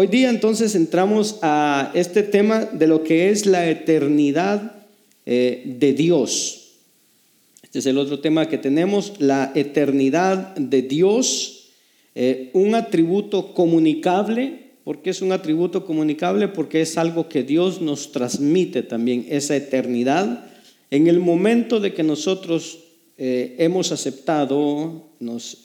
Hoy día entonces entramos a este tema de lo que es la eternidad eh, de Dios. Este es el otro tema que tenemos, la eternidad de Dios, eh, un atributo comunicable. ¿Por qué es un atributo comunicable? Porque es algo que Dios nos transmite también, esa eternidad. En el momento de que nosotros eh, hemos aceptado, nos,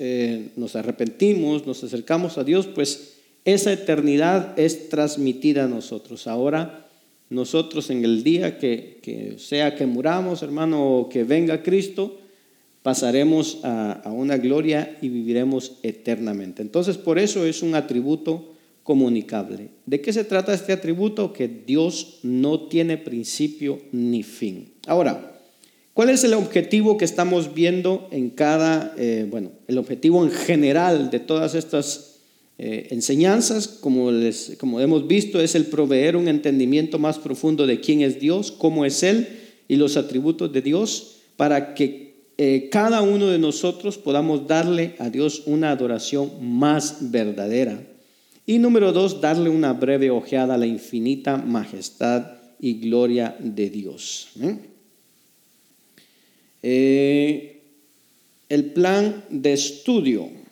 nos arrepentimos, nos acercamos a Dios, pues esa eternidad es transmitida a nosotros. Ahora, nosotros en el día que, sea que muramos, hermano, o que venga Cristo, pasaremos a, a, una gloria y viviremos eternamente. Entonces, por eso es un atributo comunicable. ¿De qué se trata este atributo? Que Dios no tiene principio ni fin. Ahora, ¿cuál es el objetivo que estamos viendo en cada, eh, bueno, el objetivo en general de todas estas eh, enseñanzas, como, les, como hemos visto, es el proveer un entendimiento más profundo de quién es Dios, cómo es Él y los atributos de Dios, para que eh, cada uno de nosotros podamos darle a Dios una adoración más verdadera. Y número dos, darle una breve ojeada a la infinita majestad y gloria de Dios. ¿eh? el plan de estudio.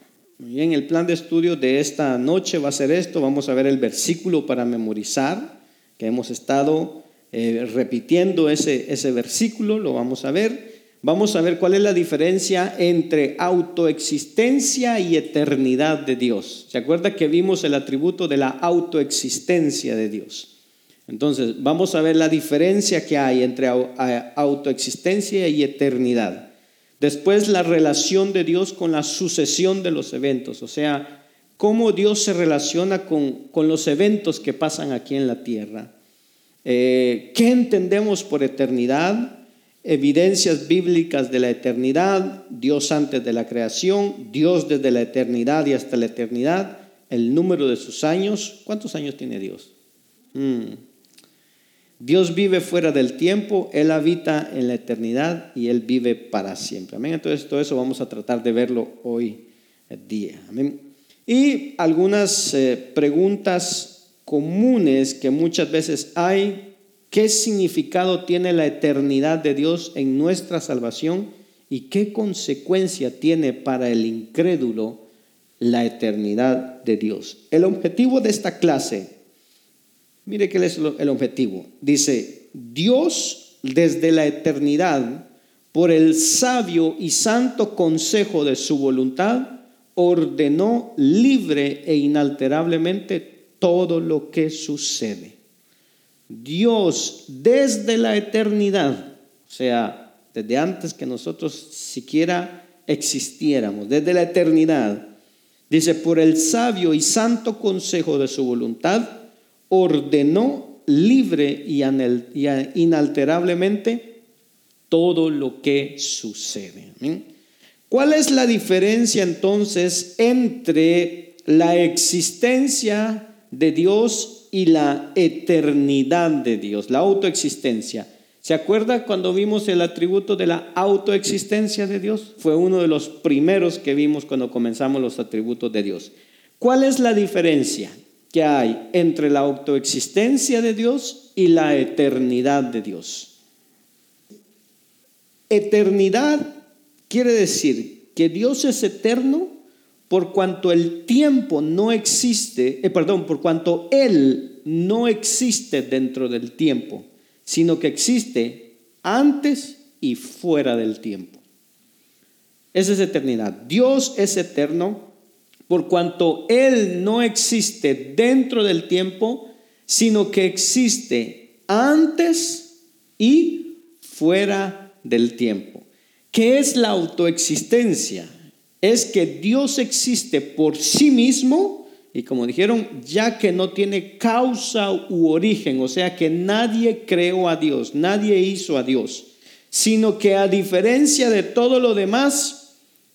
Muy bien, el plan de estudio de esta noche va a ser esto. Vamos a ver el versículo para memorizar, que hemos estado eh, repitiendo ese, ese versículo, lo vamos a ver. Vamos a ver cuál es la diferencia entre autoexistencia y eternidad de Dios. ¿Se acuerda que vimos el atributo de la autoexistencia de Dios? Entonces, vamos a ver la diferencia que hay entre autoexistencia y eternidad. Después la relación de Dios con la sucesión de los eventos, o sea, cómo Dios se relaciona con, los eventos que pasan aquí en la tierra. Eh, ¿Qué entendemos por eternidad? Evidencias bíblicas de la eternidad, Dios antes de la creación, Dios desde la eternidad y hasta la eternidad, el número de sus años. ¿Cuántos años tiene Dios? Mm. Dios vive fuera del tiempo, Él habita en la eternidad y Él vive para siempre. Amén. Entonces todo eso vamos a tratar de verlo hoy día. Amén. Y algunas eh, preguntas comunes que muchas veces hay. ¿Qué significado tiene la eternidad de Dios en nuestra salvación? ¿Y qué consecuencia tiene para el incrédulo la eternidad de Dios? El objetivo de esta clase Mire qué es el objetivo. Dice, Dios desde la eternidad, por el sabio y santo consejo de su voluntad, ordenó libre e inalterablemente todo lo que sucede. Dios desde la eternidad, o sea, desde antes que nosotros siquiera existiéramos, desde la eternidad, dice, por el sabio y santo consejo de su voluntad, ordenó libre y inalterablemente todo lo que sucede. ¿Cuál es la diferencia entonces entre la existencia de Dios y la eternidad de Dios, la autoexistencia? ¿Se acuerda cuando vimos el atributo de la autoexistencia de Dios? Fue uno de los primeros que vimos cuando comenzamos los atributos de Dios. ¿Cuál es la diferencia? Que hay entre la autoexistencia de Dios y la eternidad de Dios. Eternidad quiere decir que Dios es eterno por cuanto el tiempo no existe, eh, perdón, por cuanto Él no existe dentro del tiempo, sino que existe antes y fuera del tiempo. Esa es eternidad. Dios es eterno por cuanto Él no existe dentro del tiempo, sino que existe antes y fuera del tiempo. ¿Qué es la autoexistencia? Es que Dios existe por sí mismo y como dijeron, ya que no tiene causa u origen, o sea que nadie creó a Dios, nadie hizo a Dios, sino que a diferencia de todo lo demás,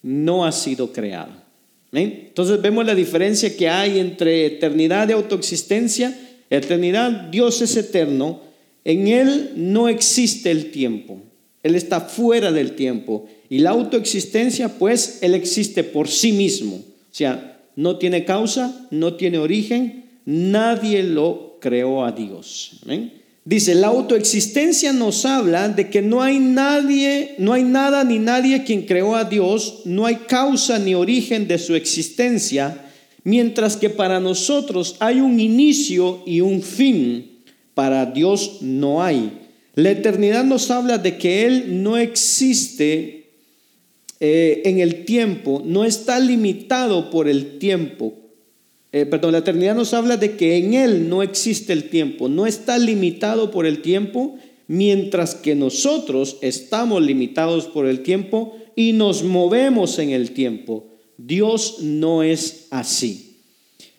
no ha sido creado. Entonces vemos la diferencia que hay entre eternidad y autoexistencia. Eternidad, Dios es eterno, en Él no existe el tiempo, Él está fuera del tiempo. Y la autoexistencia, pues, Él existe por sí mismo. O sea, no tiene causa, no tiene origen, nadie lo creó a Dios. Dice, la autoexistencia nos habla de que no hay nadie, no hay nada ni nadie quien creó a Dios, no hay causa ni origen de su existencia, mientras que para nosotros hay un inicio y un fin, para Dios no hay. La eternidad nos habla de que Él no existe eh, en el tiempo, no está limitado por el tiempo. Eh, perdón, la eternidad nos habla de que en Él no existe el tiempo, no está limitado por el tiempo, mientras que nosotros estamos limitados por el tiempo y nos movemos en el tiempo. Dios no es así.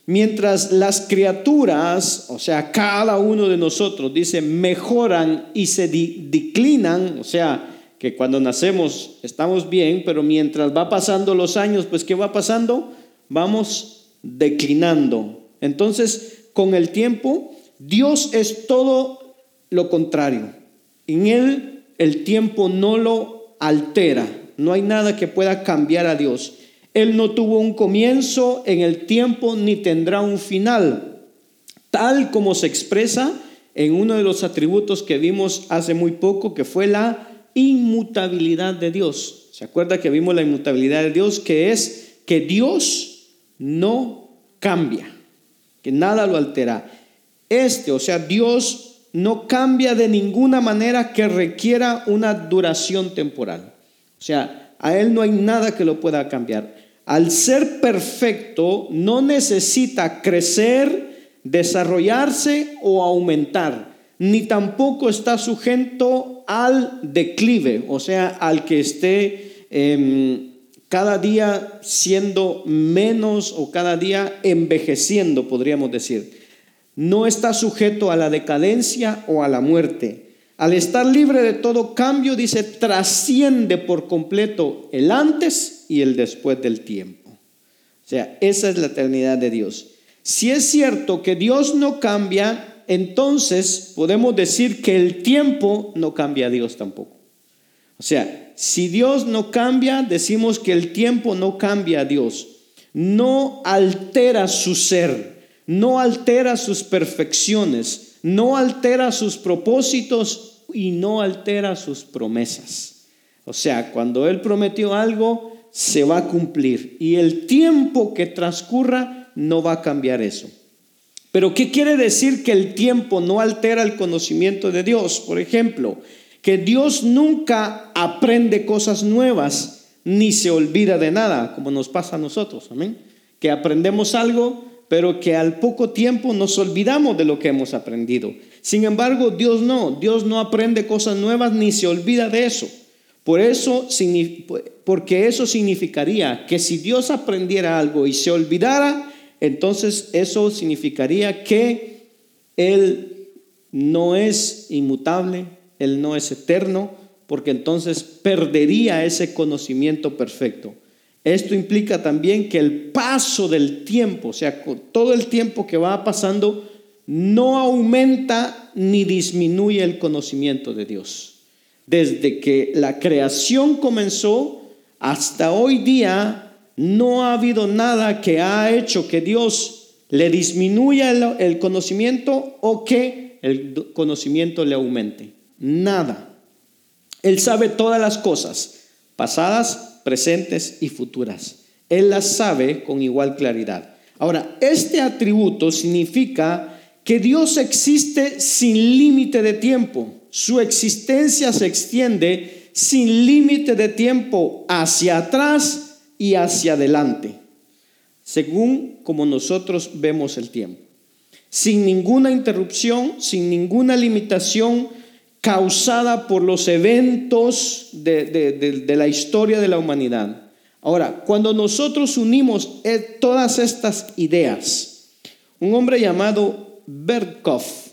Mientras las criaturas, o sea, cada uno de nosotros, dice, mejoran y se declinan, o sea, que cuando nacemos estamos bien, pero mientras va pasando los años, pues ¿qué va pasando? Vamos declinando. Entonces, con el tiempo, Dios es todo lo contrario. En Él el tiempo no lo altera, no hay nada que pueda cambiar a Dios. Él no tuvo un comienzo en el tiempo ni tendrá un final, tal como se expresa en uno de los atributos que vimos hace muy poco, que fue la inmutabilidad de Dios. ¿Se acuerda que vimos la inmutabilidad de Dios? Que es que Dios no cambia, que nada lo altera. Este, o sea, Dios no cambia de ninguna manera que requiera una duración temporal. O sea, a Él no hay nada que lo pueda cambiar al ser perfecto, no necesita crecer, desarrollarse o aumentar, ni tampoco está sujeto al declive, o sea, al que esté em, cada día siendo menos o cada día envejeciendo, podríamos decir. No está sujeto a la decadencia o a la muerte. Al estar libre de todo cambio, dice, trasciende por completo el antes y el después del tiempo. O sea, esa es la eternidad de Dios. Si es cierto que Dios no cambia, entonces podemos decir que el tiempo no cambia a Dios tampoco. O sea, si Dios no cambia, decimos que el tiempo no cambia a Dios. No altera su ser, no altera sus perfecciones, no altera sus propósitos y no altera sus promesas. O sea, cuando Él prometió algo, se va a cumplir y el tiempo que transcurra no va a cambiar eso. Pero ¿qué quiere decir que el tiempo no altera el conocimiento de Dios? Por ejemplo, que Dios nunca aprende cosas nuevas ni se olvida de nada, como nos pasa a nosotros, amén. Que aprendemos algo, pero que al poco tiempo nos olvidamos de lo que hemos aprendido. Sin embargo, Dios no, Dios no aprende cosas nuevas ni se olvida de eso. Por eso, porque eso significaría que si Dios aprendiera algo y se olvidara, entonces eso significaría que Él no es inmutable, Él no es eterno, porque entonces perdería ese conocimiento perfecto. Esto implica también que el paso del tiempo, o sea, todo el tiempo que va pasando, no aumenta ni disminuye el conocimiento de Dios desde que la creación comenzó hasta hoy día, no ha habido nada que ha hecho que Dios le disminuya el, conocimiento o que el conocimiento le aumente. Nada. Él sabe todas las cosas, pasadas, presentes y futuras. Él las sabe con igual claridad. Ahora, este atributo significa que Dios existe sin límite de tiempo. Su existencia se extiende sin límite de tiempo hacia atrás y hacia adelante, según como nosotros vemos el tiempo. Sin ninguna interrupción, sin ninguna limitación causada por los eventos de, la historia de la humanidad. Ahora, cuando nosotros unimos eh, todas estas ideas, un hombre llamado Berkhoff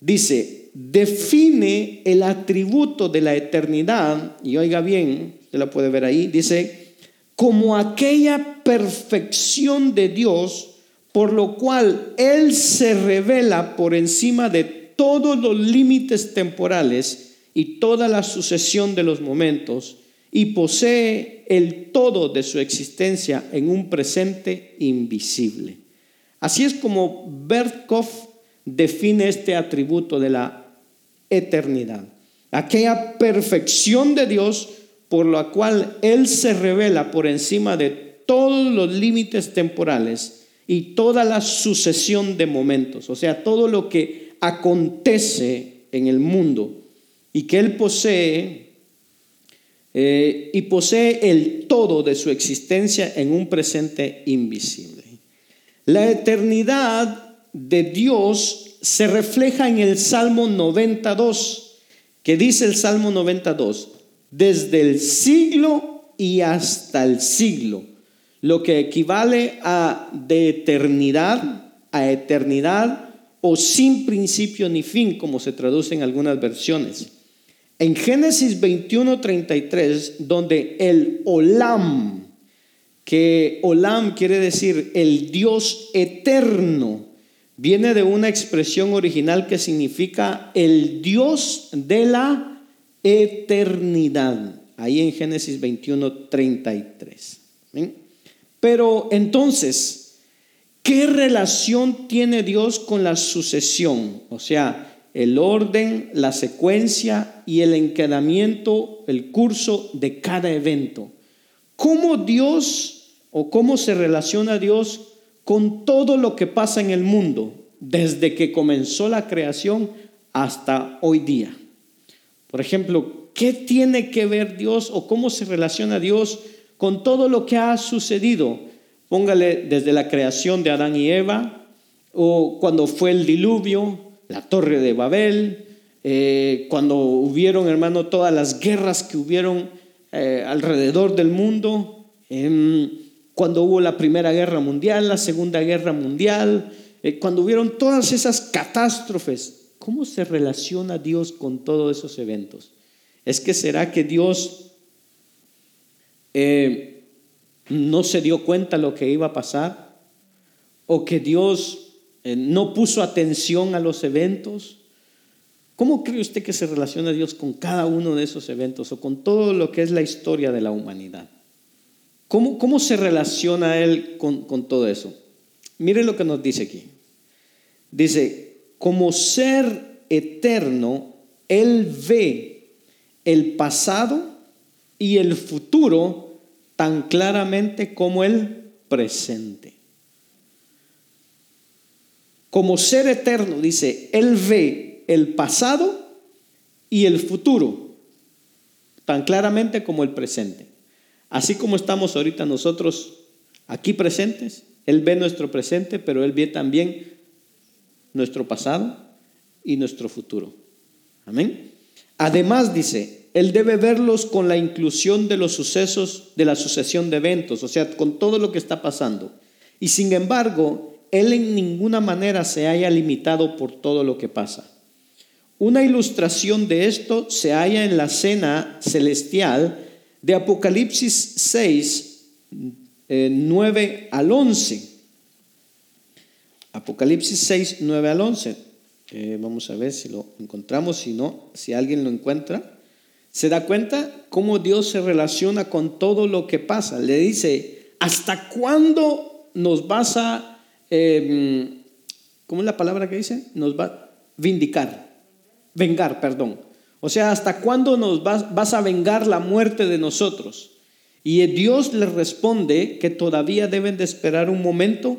dice, define el atributo de la eternidad, y oiga bien, usted la puede ver ahí, dice, como aquella perfección de Dios, por lo cual Él se revela por encima de todos los límites temporales y toda la sucesión de los momentos, y posee el todo de su existencia en un presente invisible. Así es como Berkhoff define este atributo de la eternidad. Aquella perfección de Dios por la cual Él se revela por encima de todos los límites temporales y toda la sucesión de momentos, o sea, todo lo que acontece en el mundo y que Él posee eh, y posee el todo de su existencia en un presente invisible. La eternidad de Dios se refleja en el Salmo 92, que dice el Salmo 92, desde el siglo y hasta el siglo, lo que equivale a de eternidad a eternidad o sin principio ni fin, como se traduce en algunas versiones. En Génesis 21:33, donde el Olam, que Olam quiere decir el Dios eterno, viene de una expresión original que significa el Dios de la eternidad. Ahí en Génesis 21:33. Pero entonces, ¿qué relación tiene Dios con la sucesión? O sea, el orden, la secuencia y el enquedamiento, el curso de cada evento. ¿Cómo Dios o cómo se relaciona Dios con todo lo que pasa en el mundo desde que comenzó la creación hasta hoy día? Por ejemplo, ¿qué tiene que ver Dios o cómo se relaciona Dios con todo lo que ha sucedido? Póngale desde la creación de Adán y Eva o cuando fue el diluvio, la torre de Babel, eh, cuando hubieron, hermano, todas las guerras que hubieron eh, alrededor del mundo, em, cuando hubo la Primera Guerra Mundial, la Segunda Guerra Mundial, eh, cuando hubieron todas esas catástrofes, ¿cómo se relaciona Dios con todos esos eventos? ¿Es que será que Dios no se dio cuenta lo que iba a pasar? ¿O que Dios eh, no puso atención a los eventos. ¿Cómo cree usted que se relaciona Dios con cada uno de esos eventos o con todo lo que es la historia de la humanidad? ¿Cómo, cómo se relaciona Él con, con todo eso? Mire lo que nos dice aquí. Dice, como ser eterno, Él ve el pasado y el futuro tan claramente como el presente. Como ser eterno, dice, Él ve el pasado y el futuro tan claramente como el presente. Así como estamos ahorita nosotros aquí presentes, Él ve nuestro presente, pero Él ve también nuestro pasado y nuestro futuro. Amén. Además dice, Él debe verlos con la inclusión de los sucesos, de la sucesión de eventos, o sea, con todo lo que está pasando. Y sin embargo, él en ninguna manera se haya limitado por todo lo que pasa. Una ilustración de esto se halla en la cena celestial de Apocalipsis 6, 9 eh, al 11. Apocalipsis 6, 9 al 11. Eh, vamos a ver si lo encontramos, si no, si alguien lo encuentra. ¿Se da cuenta cómo Dios se relaciona con todo lo que pasa? Le dice, ¿hasta cuándo nos vas a Em, ¿cómo es la palabra que dice? Nos va a vindicar, vengar, perdón. O sea, ¿hasta cuándo nos vas, a vengar la muerte de nosotros? Y Dios les responde que todavía deben de esperar un momento,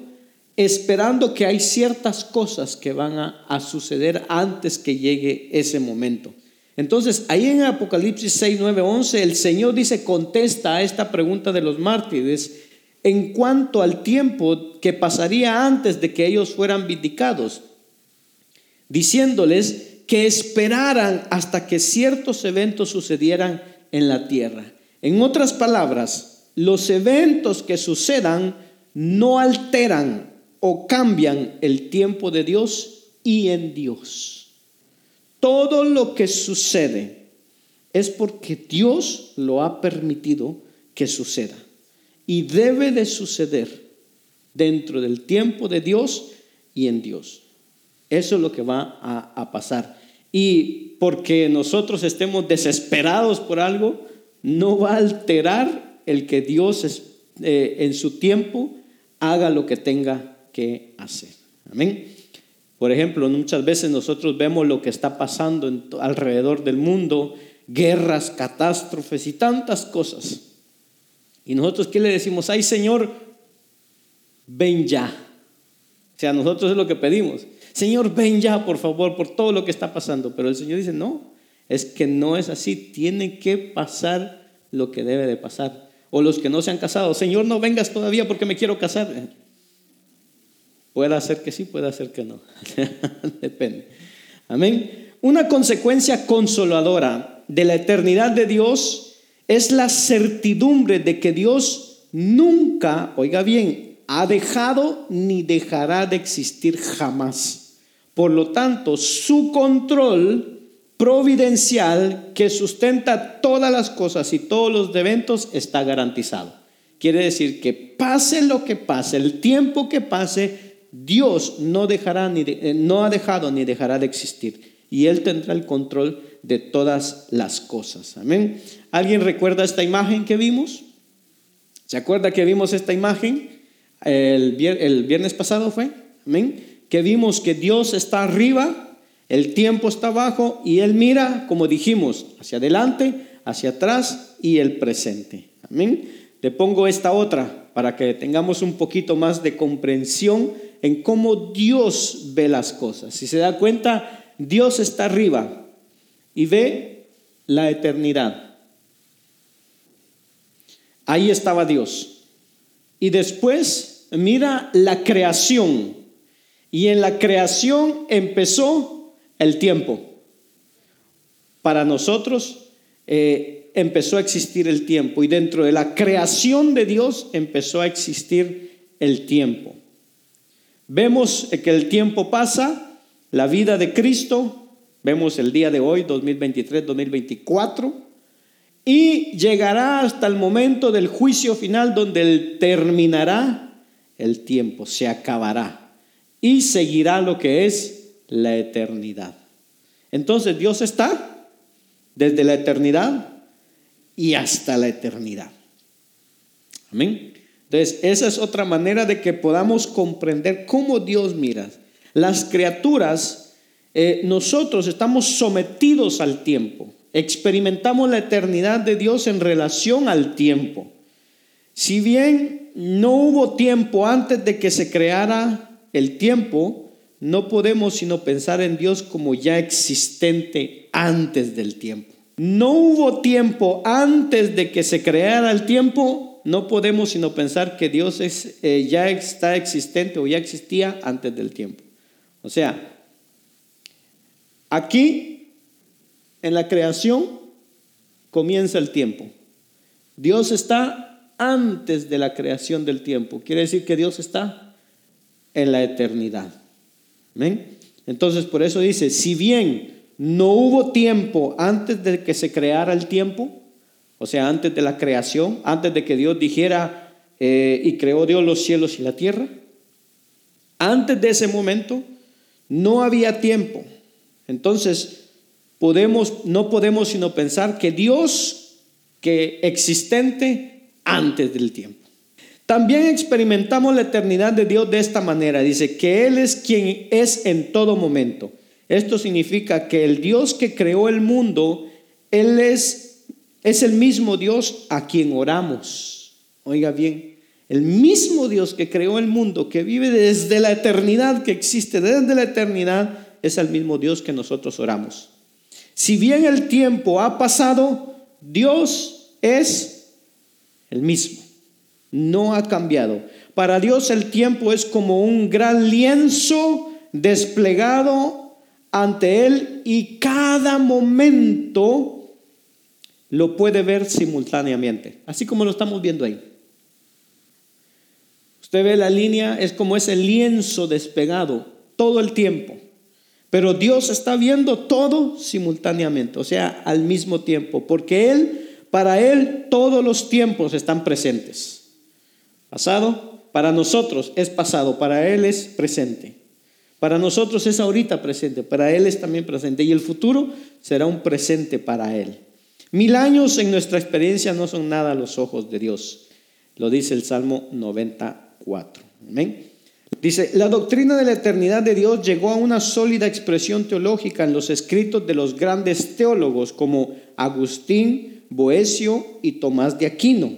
esperando que hay ciertas cosas que van a suceder antes que llegue ese momento. Entonces, ahí en Apocalipsis 6, 9, 11, el Señor dice, contesta a esta pregunta de los mártires en cuanto al tiempo que pasaría antes de que ellos fueran vindicados, diciéndoles que esperaran hasta que ciertos eventos sucedieran en la tierra. En otras palabras, los eventos que sucedan no alteran o cambian el tiempo de Dios y en Dios. Todo lo que sucede es porque Dios lo ha permitido que suceda y debe de suceder dentro del tiempo de Dios y en Dios. Eso es lo que va a, pasar. Y porque nosotros estemos desesperados por algo, no va a alterar el que Dios eh, en su tiempo haga lo que tenga que hacer. Amén. Por ejemplo, muchas veces nosotros vemos lo que está pasando alrededor del mundo, guerras, catástrofes y tantas cosas. Y nosotros, ¿qué le decimos? Ay Señor, ven ya. O sea, nosotros es lo que pedimos. Señor, ven ya, por favor, por todo lo que está pasando. Pero el Señor dice, no, es que no es así. Tiene que pasar lo que debe de pasar. O los que no se han casado, Señor, no vengas todavía porque me quiero casar. Puede ser que sí, puede ser que no. Depende. Amén. Una consecuencia consoladora de la eternidad de Dios es la certidumbre de que Dios nunca, oiga bien, ha dejado ni dejará de existir jamás. Por lo tanto, su control providencial que sustenta todas las cosas y todos los eventos está garantizado. Quiere decir que pase lo que pase, el tiempo que pase, Dios no dejará ni eh, no ha dejado ni dejará de existir y él tendrá el control de todas las cosas. Amén. ¿Alguien recuerda esta imagen que vimos? ¿Se acuerda que vimos esta imagen? El, viernes pasado fue, amén, que vimos que Dios está arriba, el tiempo está abajo y Él mira, como dijimos, hacia adelante, hacia atrás y el presente. Amén. Le pongo esta otra para que tengamos un poquito más de comprensión en cómo Dios ve las cosas. Si se da cuenta, Dios está arriba y ve la eternidad. Ahí estaba Dios. Y después mira la creación. Y en la creación empezó el tiempo. Para nosotros eh, empezó a existir el tiempo. Y dentro de la creación de Dios empezó a existir el tiempo. Vemos que el tiempo pasa, la vida de Cristo, vemos el día de hoy, 2023, 2024 y llegará hasta el momento del juicio final donde terminará el tiempo, se acabará y seguirá lo que es la eternidad. Entonces Dios está desde la eternidad y hasta la eternidad. Amén. Entonces, esa es otra manera de que podamos comprender cómo Dios mira. Las criaturas, eh, nosotros estamos sometidos al tiempo experimentamos la eternidad de Dios en relación al tiempo. Si bien no hubo tiempo antes de que se creara el tiempo, no podemos sino pensar en Dios como ya existente antes del tiempo. No hubo tiempo antes de que se creara el tiempo, no podemos sino pensar que Dios es, eh, ya está existente o ya existía antes del tiempo. O sea, aquí en la creación comienza el tiempo. Dios está antes de la creación del tiempo. Quiere decir que Dios está en la eternidad. Entonces, por eso dice, si bien no hubo tiempo antes de que se creara el tiempo, o sea, antes de la creación, antes de que Dios dijera eh, y creó Dios los cielos y la tierra, antes de ese momento no había tiempo. Entonces, podemos, no podemos sino pensar que Dios, que existente antes del tiempo. También experimentamos la eternidad de Dios de esta manera. Dice que Él es quien es en todo momento. Esto significa que el Dios que creó el mundo, Él es, es el mismo Dios a quien oramos. Oiga bien, el mismo Dios que creó el mundo, que vive desde la eternidad, que existe desde la eternidad, es el mismo Dios que nosotros oramos. Si bien el tiempo ha pasado, Dios es el mismo. No ha cambiado. Para Dios el tiempo es como un gran lienzo desplegado ante Él y cada momento lo puede ver simultáneamente, así como lo estamos viendo ahí. Usted ve la línea, es como ese lienzo despegado todo el tiempo. Pero Dios está viendo todo simultáneamente, o sea, al mismo tiempo, porque Él, para Él, todos los tiempos están presentes. Pasado, para nosotros es pasado, para Él es presente. Para nosotros es ahorita presente, para Él es también presente. Y el futuro será un presente para Él. Mil años en nuestra experiencia no son nada a los ojos de Dios. Lo dice el Salmo 94. Amén. Dice, la doctrina de la eternidad de Dios llegó a una sólida expresión teológica en los escritos de los grandes teólogos como Agustín, Boesio y Tomás de Aquino.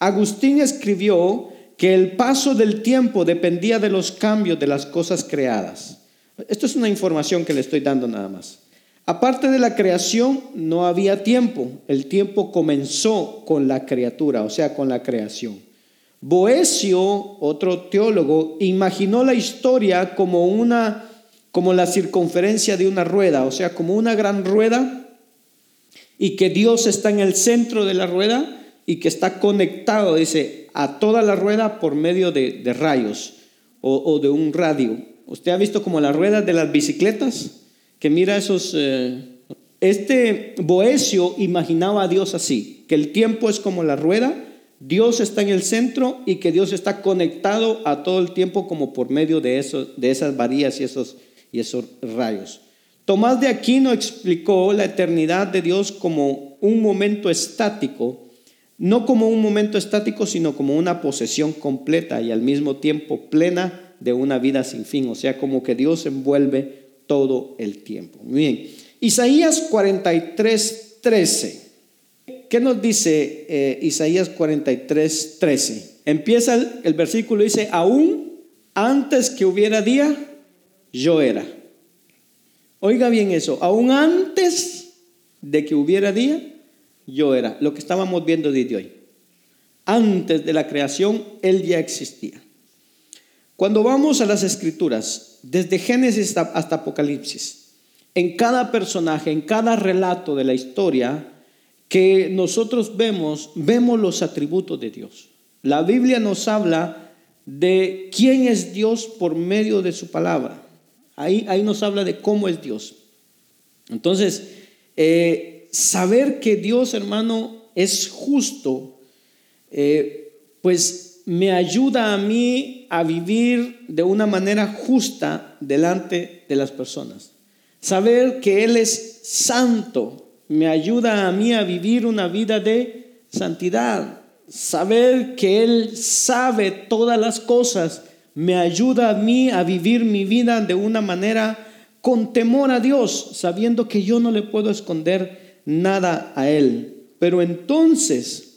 Agustín escribió que el paso del tiempo dependía de los cambios de las cosas creadas. Esto es una información que le estoy dando nada más. Aparte de la creación, no había tiempo. El tiempo comenzó con la criatura, o sea, con la creación. Boesio, otro teólogo, imaginó la historia como una como la circunferencia de una rueda, o sea, como una gran rueda y que Dios está en el centro de la rueda y que está conectado, dice, a toda la rueda por medio de, rayos o, de un radio. ¿Usted ha visto como las ruedas de las bicicletas? Que mira esos... Eh, este Boesio imaginaba a Dios así, que el tiempo es como la rueda, Dios está en el centro y que Dios está conectado a todo el tiempo como por medio de, eso, de esas varillas y esos, y esos rayos. Tomás de Aquino explicó la eternidad de Dios como un momento estático no como un momento estático, sino como una posesión completa y al mismo tiempo plena de una vida sin fin, o sea, como que Dios envuelve todo el tiempo. Muy bien, Isaías 43, 13. ¿Qué nos dice eh, Isaías 43, 13? Empieza el, el versículo, dice, aún antes que hubiera día, yo era. Oiga bien eso, aún antes de que hubiera día, yo era, lo que estábamos viendo desde hoy. Antes de la creación, Él ya existía. Cuando vamos a las escrituras, desde Génesis hasta Apocalipsis, en cada personaje, en cada relato de la historia que nosotros vemos, vemos los atributos de Dios. La Biblia nos habla de quién es Dios por medio de su palabra. Ahí, ahí nos habla de cómo es Dios. Entonces, eh, saber que Dios, hermano, es justo, eh, pues me ayuda a mí a vivir de una manera justa delante de las personas. Saber que Él es santo me ayuda a mí a vivir una vida de santidad. Saber que Él sabe todas las cosas me ayuda a mí a vivir mi vida de una manera con temor a Dios, sabiendo que yo no le puedo esconder nada a Él. Pero entonces,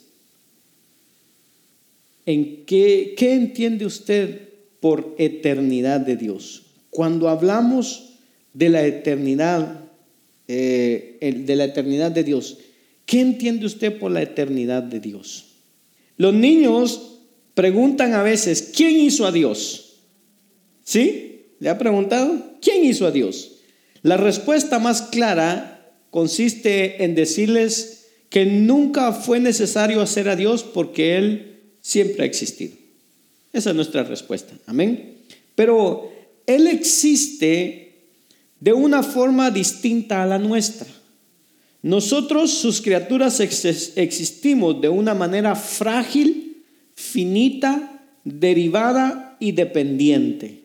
¿en qué, qué entiende usted por eternidad de Dios? Cuando hablamos de la eternidad, eh, de la eternidad de Dios, ¿qué entiende usted por la eternidad de Dios? Los niños preguntan a veces, ¿quién hizo a Dios? ¿Sí? ¿Le ha preguntado? ¿Quién hizo a Dios? La respuesta más clara consiste en decirles que nunca fue necesario hacer a Dios porque Él siempre ha existido. Esa es nuestra respuesta. Amén. Pero Él existe de una forma distinta a la nuestra. Nosotros, sus criaturas, existimos de una manera frágil, finita, derivada y dependiente.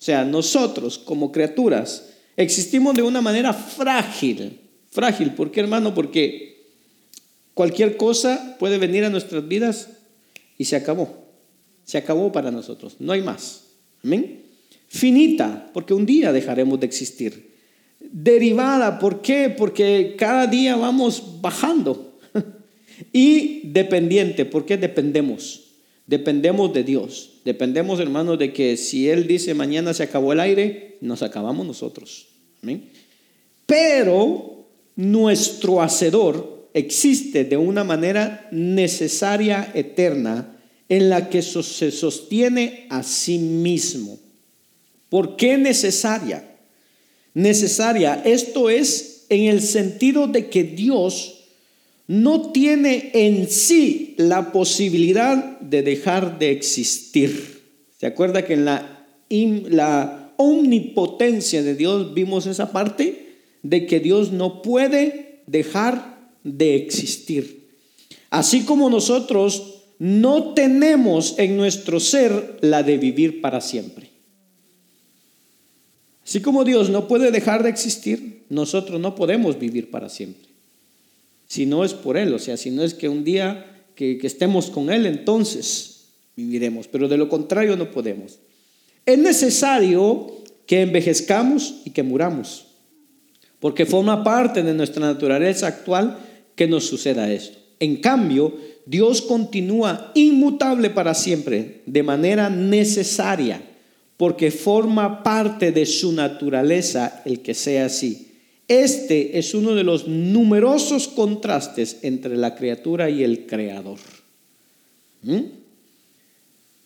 O sea, nosotros como criaturas existimos de una manera frágil, frágil. ¿Por qué, hermano? Porque cualquier cosa puede venir a nuestras vidas y se acabó. Se acabó para nosotros. No hay más. Amén. Finita, porque un día dejaremos de existir. Derivada, ¿por qué? Porque cada día vamos bajando. y dependiente, ¿por qué dependemos? Dependemos de Dios. Dependemos, hermanos, de que si Él dice mañana se acabó el aire, nos acabamos nosotros. Amén. Pero nuestro hacedor existe de una manera necesaria, eterna, en la que se sostiene a sí mismo. ¿Por qué necesaria? Necesaria, esto es en el sentido de que Dios no tiene en sí la posibilidad de dejar de existir. ¿Se acuerda que en la, la omnipotencia de Dios vimos esa parte? de que Dios no puede dejar de existir. Así como nosotros no tenemos en nuestro ser la de vivir para siempre. Así como Dios no puede dejar de existir, nosotros no podemos vivir para siempre. Si no es por Él, o sea, si no es que un día que, estemos con Él, entonces viviremos, pero de lo contrario no podemos. es necesario que envejezcamos y que muramos, porque forma parte de nuestra naturaleza actual que nos suceda esto. En cambio, Dios continúa inmutable para siempre, de manera necesaria, porque forma parte de su naturaleza el que sea así. Este es uno de los numerosos contrastes entre la criatura y el creador. ¿Mm?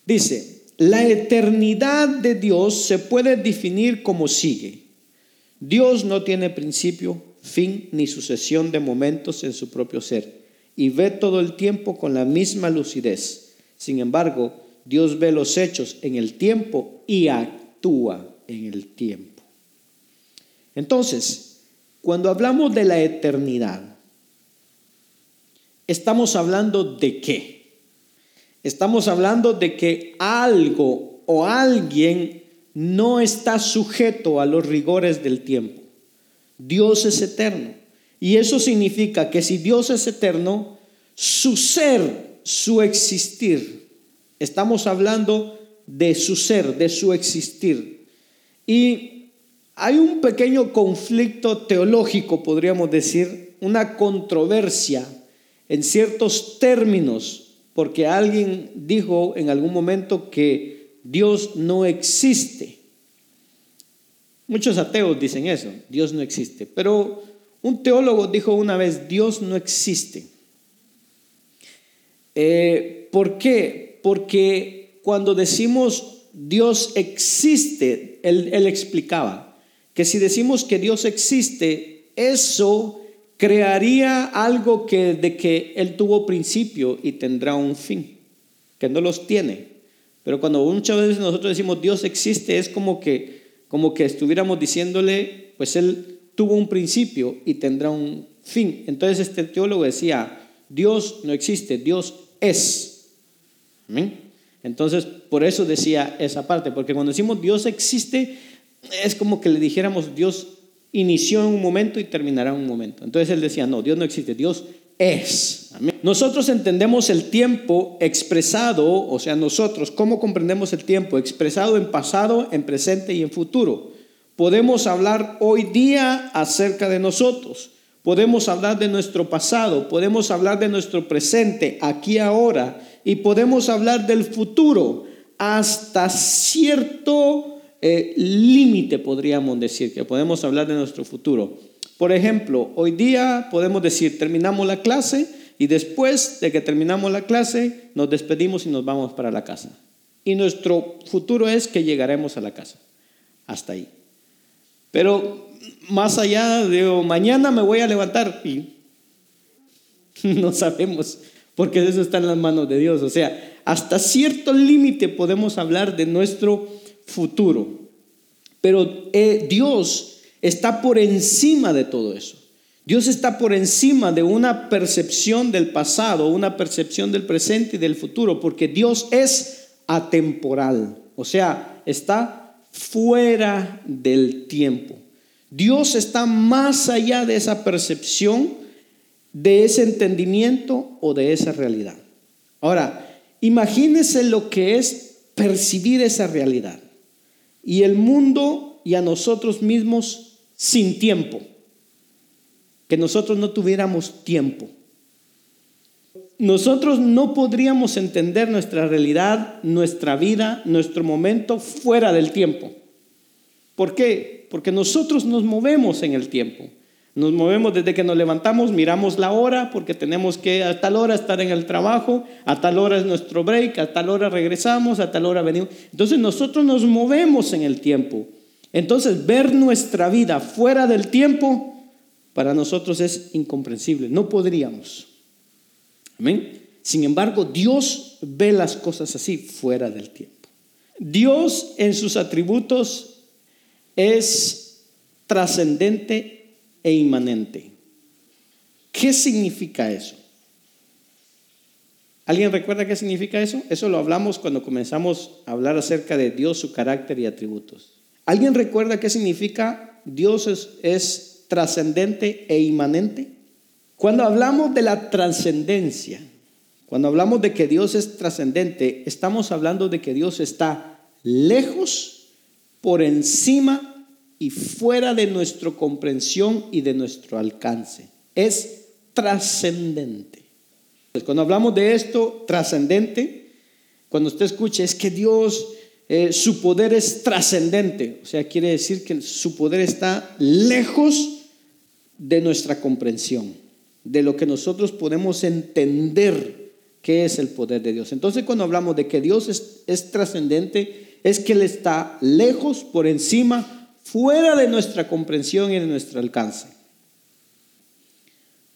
Dice, la eternidad de Dios se puede definir como sigue. Dios no tiene principio, fin ni sucesión de momentos en su propio ser y ve todo el tiempo con la misma lucidez. Sin embargo, Dios ve los hechos en el tiempo y actúa en el tiempo. Entonces, cuando hablamos de la eternidad, estamos hablando de qué? Estamos hablando de que algo o alguien no está sujeto a los rigores del tiempo. Dios es eterno. Y eso significa que si Dios es eterno, su ser, su existir, estamos hablando de su ser, de su existir. Y hay un pequeño conflicto teológico, podríamos decir, una controversia en ciertos términos porque alguien dijo en algún momento que Dios no existe. Muchos ateos dicen eso, Dios no existe. Pero un teólogo dijo una vez, Dios no existe. Eh, ¿Por qué? Porque cuando decimos Dios existe, él, él explicaba que si decimos que Dios existe, eso crearía algo que, de que Él tuvo principio y tendrá un fin, que no los tiene. Pero cuando muchas veces nosotros decimos Dios existe, es como que, como que estuviéramos diciéndole, pues Él tuvo un principio y tendrá un fin. Entonces este teólogo decía, Dios no existe, Dios es. Entonces, por eso decía esa parte, porque cuando decimos Dios existe, es como que le dijéramos Dios inició en un momento y terminará en un momento. Entonces él decía, no, Dios no existe, Dios es. Nosotros entendemos el tiempo expresado, o sea, nosotros, ¿cómo comprendemos el tiempo? Expresado en pasado, en presente y en futuro. Podemos hablar hoy día acerca de nosotros. Podemos hablar de nuestro pasado, podemos hablar de nuestro presente, aquí ahora, y podemos hablar del futuro hasta cierto eh, límite, podríamos decir, que podemos hablar de nuestro futuro. Por ejemplo, hoy día podemos decir, terminamos la clase y después de que terminamos la clase nos despedimos y nos vamos para la casa. Y nuestro futuro es que llegaremos a la casa. Hasta ahí. Pero más allá, digo, mañana me voy a levantar y no sabemos, porque eso está en las manos de Dios. O sea, hasta cierto límite podemos hablar de nuestro futuro. Pero eh, Dios está por encima de todo eso. Dios está por encima de una percepción del pasado, una percepción del presente y del futuro, porque Dios es atemporal, o sea, está fuera del tiempo. Dios está más allá de esa percepción, de ese entendimiento o de esa realidad. Ahora, imagínese lo que es percibir esa realidad y el mundo y a nosotros mismos sin tiempo. Que nosotros no tuviéramos tiempo. Nosotros no podríamos entender nuestra realidad, nuestra vida, nuestro momento fuera del tiempo. ¿Por qué? Porque nosotros nos movemos en el tiempo. Nos movemos desde que nos levantamos, miramos la hora porque tenemos que a tal hora estar en el trabajo, a tal hora es nuestro break, a tal hora regresamos, a tal hora venimos. Entonces nosotros nos movemos en el tiempo. Entonces ver nuestra vida fuera del tiempo para nosotros es incomprensible, no podríamos. Amén. Sin embargo, Dios ve las cosas así fuera del tiempo. Dios en sus atributos es trascendente e inmanente. ¿Qué significa eso? ¿Alguien recuerda qué significa eso? Eso lo hablamos cuando comenzamos a hablar acerca de Dios, su carácter y atributos. ¿Alguien recuerda qué significa Dios es, trascendente e inmanente? Cuando hablamos de la trascendencia, cuando hablamos de que Dios es trascendente, estamos hablando de que Dios está lejos, por encima y fuera de nuestra comprensión y de nuestro alcance. Es trascendente. Pues cuando hablamos de esto, trascendente, cuando usted escuche es que Dios, eh, su poder es trascendente. O sea, quiere decir que su poder está lejos de nuestra comprensión, de lo que nosotros podemos entender qué es el poder de Dios. Entonces cuando hablamos de que Dios es, es trascendente, es que Él está lejos, por encima, fuera de nuestra comprensión y de nuestro alcance.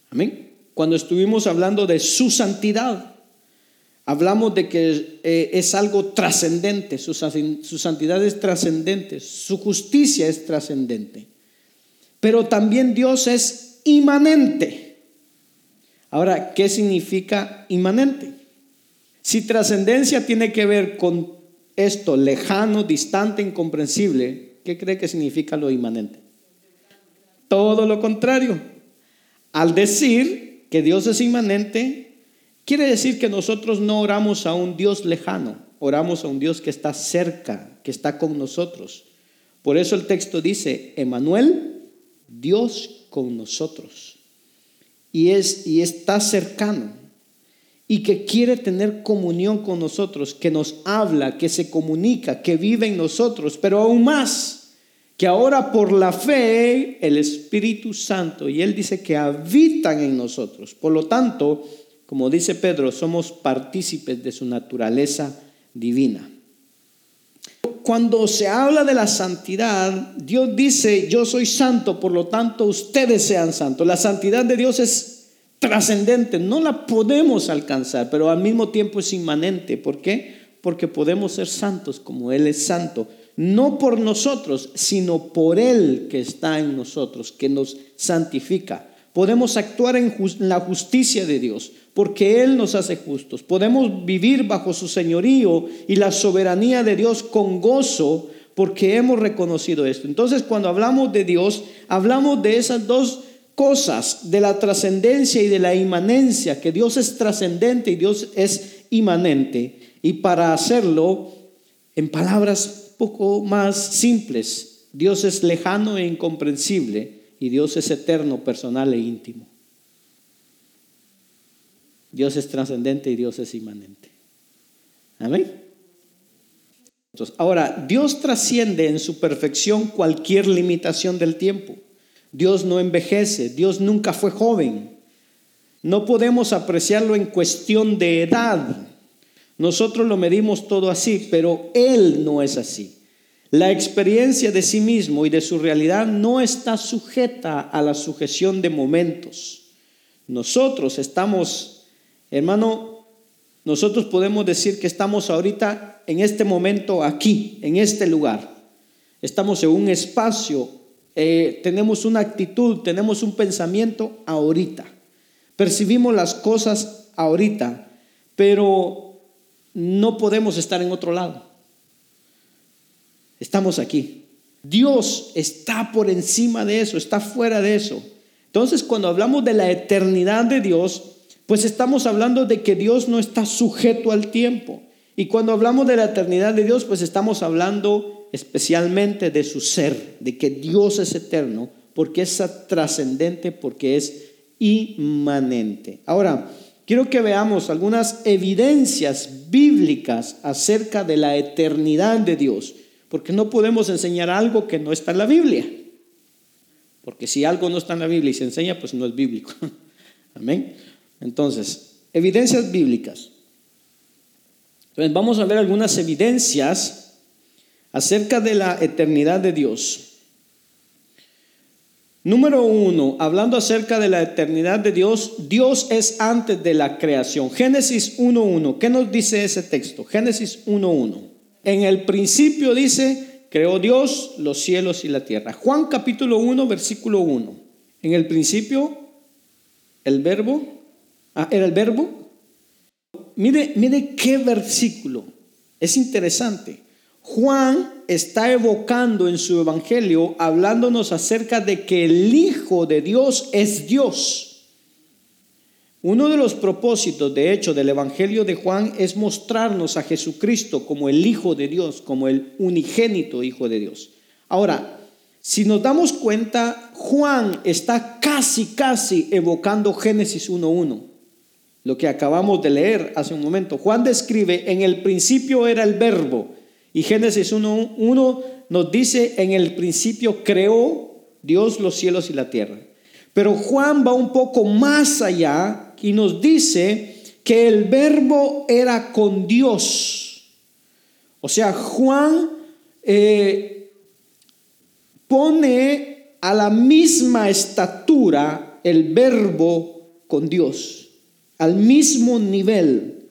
Amén. Cuando estuvimos hablando de su santidad, hablamos de que eh, es algo trascendente, su, su santidad es trascendente, su justicia es trascendente pero también Dios es inmanente. Ahora, ¿qué significa inmanente? Si trascendencia tiene que ver con esto lejano, distante, incomprensible, ¿qué cree que significa lo inmanente? Todo lo contrario. Al decir que Dios es inmanente, quiere decir que nosotros no oramos a un Dios lejano, oramos a un Dios que está cerca, que está con nosotros. Por eso el texto dice, Emanuel, Dios con nosotros. Y, es, y está cercano. Y que quiere tener comunión con nosotros, que nos habla, que se comunica, que vive en nosotros. Pero aún más, que ahora por la fe el Espíritu Santo, y Él dice que habitan en nosotros. Por lo tanto, como dice Pedro, somos partícipes de su naturaleza divina cuando se habla de la santidad, Dios dice, yo soy santo, por lo tanto ustedes sean santos. La santidad de Dios es trascendente, no la podemos alcanzar, pero al mismo tiempo es inmanente. ¿Por qué? Porque podemos ser santos como Él es santo, no por nosotros, sino por Él que está en nosotros, que nos santifica. Podemos actuar en la justicia de Dios porque Él nos hace justos. Podemos vivir bajo su señorío y la soberanía de Dios con gozo porque hemos reconocido esto. Entonces cuando hablamos de Dios, hablamos de esas dos cosas, de la trascendencia y de la inmanencia, que Dios es trascendente y Dios es inmanente. Y para hacerlo, en palabras poco más simples, Dios es lejano e incomprensible y Dios es eterno, personal e íntimo. Dios es trascendente y Dios es inmanente. Amén. ahora, Dios trasciende en su perfección cualquier limitación del tiempo. Dios no envejece, Dios nunca fue joven. No podemos apreciarlo en cuestión de edad. Nosotros lo medimos todo así, pero Él no es así. La experiencia de sí mismo y de su realidad no está sujeta a la sujeción de momentos. Nosotros estamos Hermano, nosotros podemos decir que estamos ahorita en este momento aquí, en este lugar. Estamos en un espacio, eh, tenemos una actitud, tenemos un pensamiento ahorita. Percibimos las cosas ahorita, pero no podemos estar en otro lado. Estamos aquí. Dios está por encima de eso, está fuera de eso. Entonces, cuando hablamos de la eternidad de Dios, pues estamos hablando de que Dios no está sujeto al tiempo. Y cuando hablamos de la eternidad de Dios, pues estamos hablando especialmente de su ser, de que Dios es eterno, porque es trascendente, porque es inmanente. Ahora, quiero que veamos algunas evidencias bíblicas acerca de la eternidad de Dios, porque no podemos enseñar algo que no está en la Biblia. Porque si algo no está en la Biblia y se enseña, pues no es bíblico. Amén. Entonces, evidencias bíblicas. Entonces, vamos a ver algunas evidencias acerca de la eternidad de Dios. Número uno, hablando acerca de la eternidad de Dios, Dios es antes de la creación. Génesis 1.1, ¿qué nos dice ese texto? Génesis 1.1. En el principio dice, creó Dios los cielos y la tierra. Juan capítulo 1, versículo 1. En el principio, el verbo Ah, ¿Era el verbo? Mire, mire qué versículo. Es interesante. Juan está evocando en su evangelio, hablándonos acerca de que el Hijo de Dios es Dios. Uno de los propósitos, de hecho, del Evangelio de Juan es mostrarnos a Jesucristo como el Hijo de Dios, como el unigénito Hijo de Dios. Ahora, si nos damos cuenta, Juan está casi, casi evocando Génesis 1.1, lo que acabamos de leer hace un momento. Juan describe, en el principio era el verbo, y Génesis 1.1 nos dice, en el principio creó Dios los cielos y la tierra. Pero Juan va un poco más allá y nos dice que el verbo era con Dios. O sea, Juan eh, pone a la misma estatura el verbo con Dios, al mismo nivel.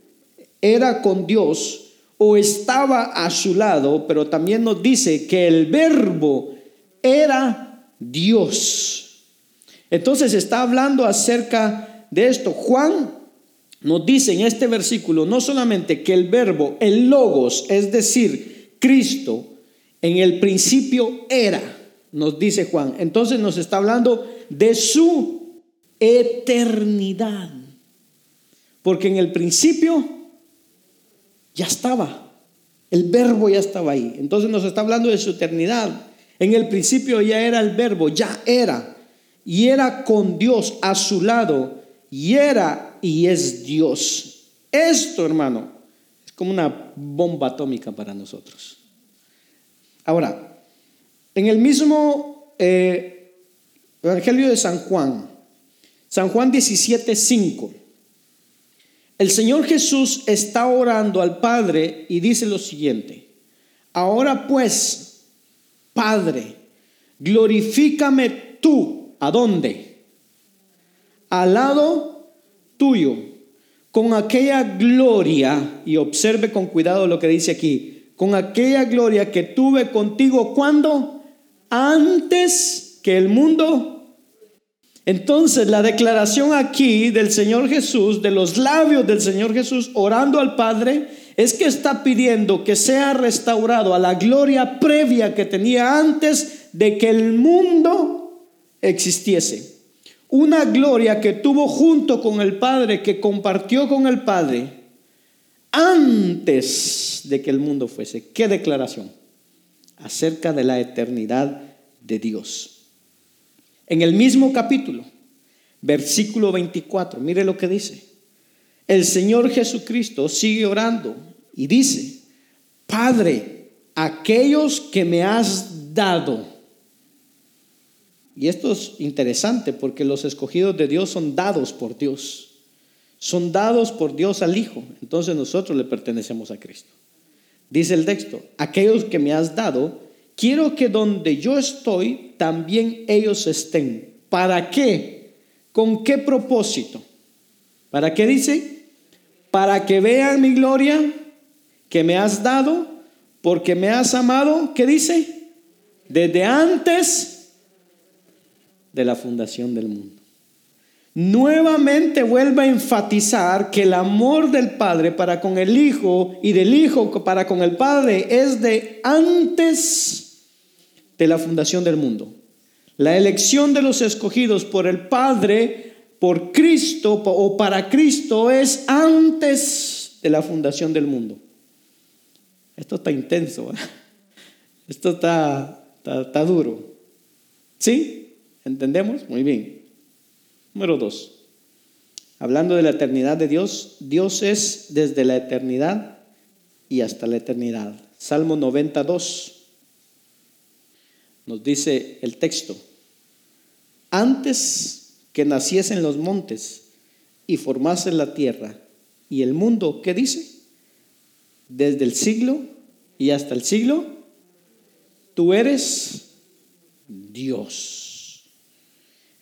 Era con Dios o estaba a su lado, pero también nos dice que el verbo era Dios. Entonces está hablando acerca de esto. Juan nos dice en este versículo no solamente que el verbo, el logos, es decir, Cristo, en el principio era, nos dice Juan. Entonces nos está hablando de su eternidad. Porque en el principio ya estaba, el verbo ya estaba ahí. Entonces nos está hablando de su eternidad. En el principio ya era el verbo, ya era y era con Dios a su lado y era y es Dios. Esto, hermano, es como una bomba atómica para nosotros. Ahora, en el mismo eh, Evangelio de San Juan, San Juan 17, 5, el Señor Jesús está orando al Padre y dice lo siguiente, ahora pues, Padre, glorifícame tú ¿A dónde? Al lado tuyo, con aquella gloria, y observe con cuidado lo que dice aquí, con aquella gloria que tuve contigo cuando antes que el mundo. Entonces la declaración aquí del Señor Jesús, de los labios del Señor Jesús orando al Padre, es que está pidiendo que sea restaurado a la gloria previa que tenía antes de que el mundo existiese. Una gloria que tuvo junto con el Padre, que compartió con el Padre antes de que el mundo fuese. ¿Qué declaración? Acerca de la eternidad de Dios. En el mismo capítulo, versículo 24, mire lo que dice. El Señor Jesucristo sigue orando y dice, Padre, aquellos que me has dado, y esto es interesante porque los escogidos de Dios son dados por Dios. Son dados por Dios al Hijo. Entonces nosotros le pertenecemos a Cristo. Dice el texto, aquellos que me has dado, quiero que donde yo estoy, también ellos estén. ¿Para qué? ¿Con qué propósito? ¿Para qué dice? Para que vean mi gloria que me has dado, porque me has amado. ¿Qué dice? Desde antes de la fundación del mundo. Nuevamente vuelve a enfatizar que el amor del Padre para con el Hijo y del Hijo para con el Padre es de antes de la fundación del mundo. La elección de los escogidos por el Padre, por Cristo o para Cristo es antes de la fundación del mundo. Esto está intenso, esto está, está, está duro. ¿Sí? ¿Entendemos? Muy bien. Número dos. Hablando de la eternidad de Dios, Dios es desde la eternidad y hasta la eternidad. Salmo 92 nos dice el texto, antes que naciesen los montes y formasen la tierra y el mundo, ¿qué dice? Desde el siglo y hasta el siglo, tú eres Dios.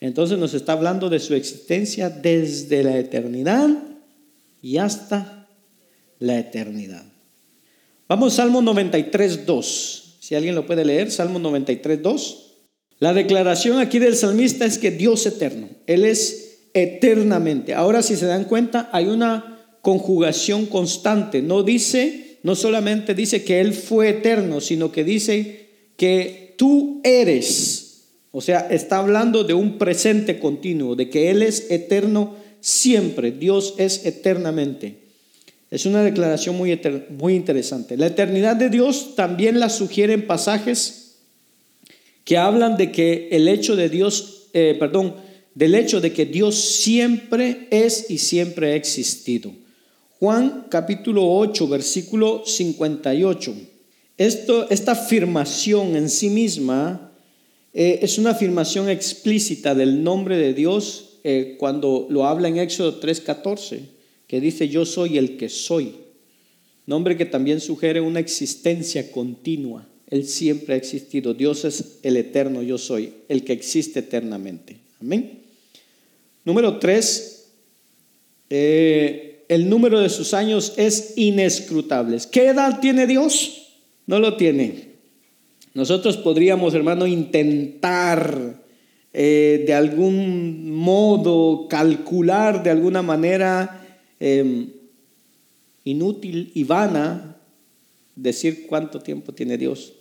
Entonces nos está hablando de su existencia desde la eternidad y hasta la eternidad. Vamos Salmo 93, 2. Si alguien lo puede leer, Salmo 93, 2. La declaración aquí del salmista es que Dios eterno, Él es eternamente. Ahora si se dan cuenta, hay una conjugación constante. No dice, no solamente dice que Él fue eterno, sino que dice que tú eres o sea, está hablando de un presente continuo, de que Él es eterno siempre, Dios es eternamente. Es una declaración muy, muy interesante. La eternidad de Dios también la sugieren pasajes que hablan de que el hecho de Dios, eh, perdón, del hecho de que Dios siempre es y siempre ha existido. Juan capítulo 8, versículo 58. Esto, esta afirmación en sí misma eh, es una afirmación explícita del nombre de Dios eh, cuando lo habla en Éxodo 3:14, que dice yo soy el que soy. Nombre que también sugiere una existencia continua. Él siempre ha existido. Dios es el eterno yo soy, el que existe eternamente. Amén. Número 3. Eh, el número de sus años es inescrutable. ¿Qué edad tiene Dios? No lo tiene. Nosotros podríamos, hermano, intentar eh, de algún modo calcular de alguna manera em, inútil y vana decir cuánto tiempo tiene Dios.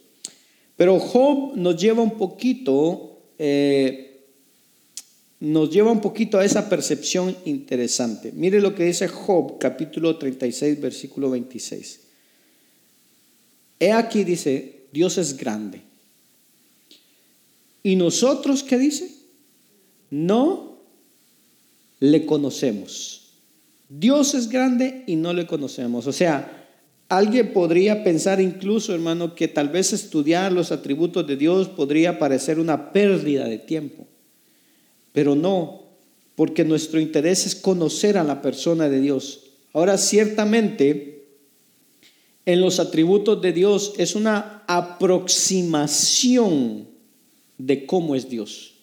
Pero Job nos lleva un poquito eh, nos lleva un poquito a esa percepción interesante. Mire lo que dice Job, capítulo 36, versículo 26. He aquí dice, Dios es grande. ¿Y nosotros qué dice? No le conocemos. Dios es grande y no le conocemos. O sea, alguien podría pensar incluso, hermano, que tal vez estudiar los atributos de Dios podría parecer una pérdida de tiempo. Pero no, porque nuestro interés es conocer a la persona de Dios. Ahora, ciertamente, en los atributos de Dios es una aproximación de cómo es Dios.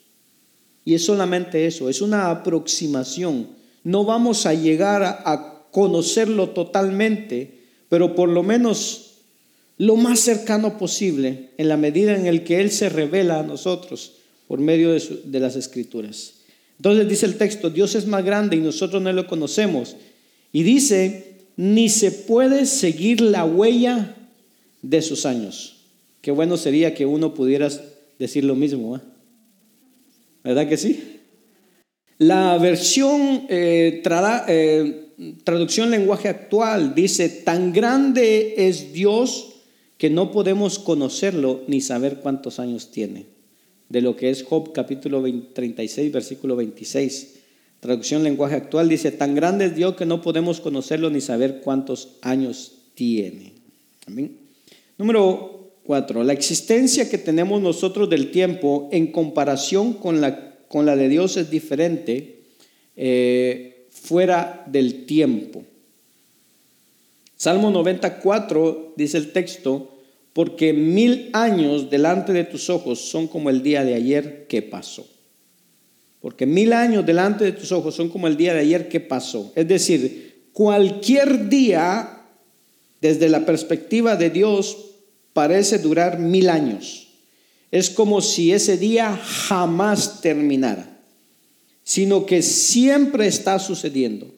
Y es solamente eso, es una aproximación. No vamos a llegar a conocerlo totalmente, pero por lo menos lo más cercano posible en la medida en el que Él se revela a nosotros por medio de, las escrituras. Entonces dice el texto, Dios es más grande y nosotros no lo conocemos. Y dice, ni se puede seguir la huella de sus años. Qué bueno sería que uno pudiera decir lo mismo. ¿eh? ¿Verdad que sí? La versión eh, eh, traducción lenguaje actual dice, tan grande es Dios que no podemos conocerlo ni saber cuántos años tiene de lo que es Job capítulo 36, versículo 26. Traducción lenguaje actual dice, tan grande es Dios que no podemos conocerlo ni saber cuántos años tiene. Amén. Número 4. La existencia que tenemos nosotros del tiempo en comparación con la, con la de Dios es diferente eh, fuera del tiempo. Salmo 94 dice el texto, porque mil años delante de tus ojos son como el día de ayer que pasó. Porque mil años delante de tus ojos son como el día de ayer que pasó. Es decir, cualquier día, desde la perspectiva de Dios, parece durar mil años. Es como si ese día jamás terminara, sino que siempre está sucediendo.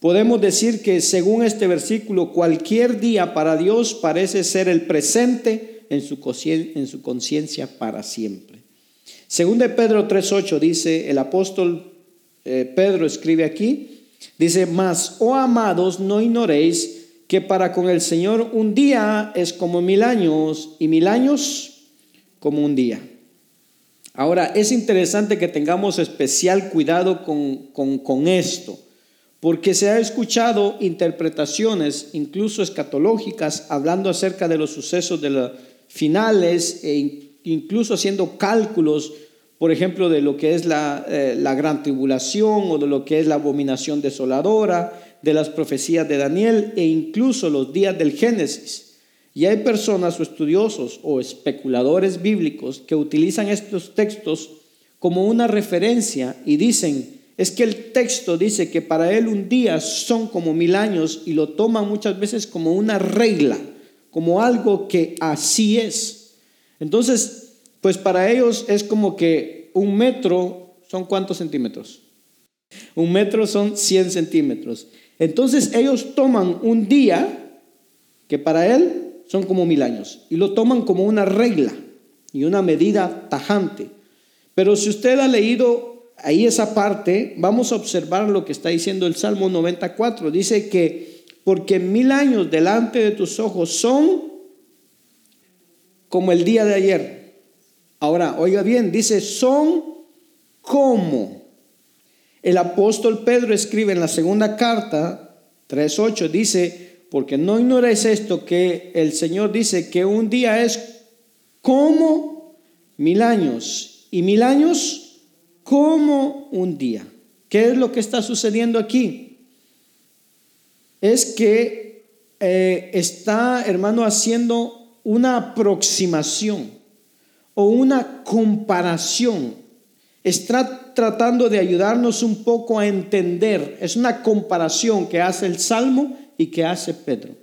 Podemos decir que según este versículo, cualquier día para Dios parece ser el presente en su conciencia para siempre. Según de Pedro 3.8 dice, el apóstol eh, Pedro escribe aquí, dice, mas, oh amados, no ignoréis que para con el Señor un día es como mil años y mil años como un día. Ahora, es interesante que tengamos especial cuidado con, con, esto porque se ha escuchado interpretaciones, incluso escatológicas, hablando acerca de los sucesos de los finales e incluso haciendo cálculos, por ejemplo, de lo que es la, eh, la gran tribulación o de lo que es la abominación desoladora, de las profecías de Daniel e incluso los días del Génesis. Y hay personas o estudiosos o especuladores bíblicos que utilizan estos textos como una referencia y dicen, es que el texto dice que para él un día son como mil años y lo toman muchas veces como una regla, como algo que así es. Entonces, pues para ellos es como que un metro son cuántos centímetros. Un metro son 100 centímetros. Entonces ellos toman un día que para él son como mil años y lo toman como una regla y una medida tajante. Pero si usted ha leído ahí esa parte, vamos a observar lo que está diciendo el Salmo 94. Dice que porque mil años delante de tus ojos son como el día de ayer. Ahora, oiga bien, dice son como. El apóstol Pedro escribe en la segunda carta, 3.8, dice, porque no ignoráis esto, que el Señor dice que un día es como mil años y mil años como un día. ¿Qué es lo que está sucediendo aquí? Es que eh, está, hermano, haciendo una aproximación o una comparación. Está tratando de ayudarnos un poco a entender. Es una comparación que hace el Salmo y que hace Pedro.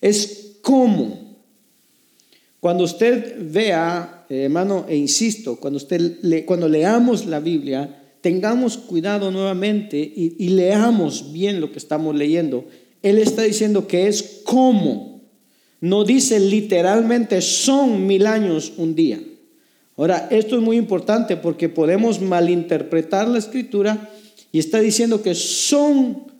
Es cómo. Cuando usted vea, eh, hermano, e insisto, cuando, usted le, cuando leamos la Biblia, tengamos cuidado nuevamente y, y leamos bien lo que estamos leyendo. Él está diciendo que es como. No dice literalmente son mil años un día. Ahora, esto es muy importante porque podemos malinterpretar la escritura y está diciendo que son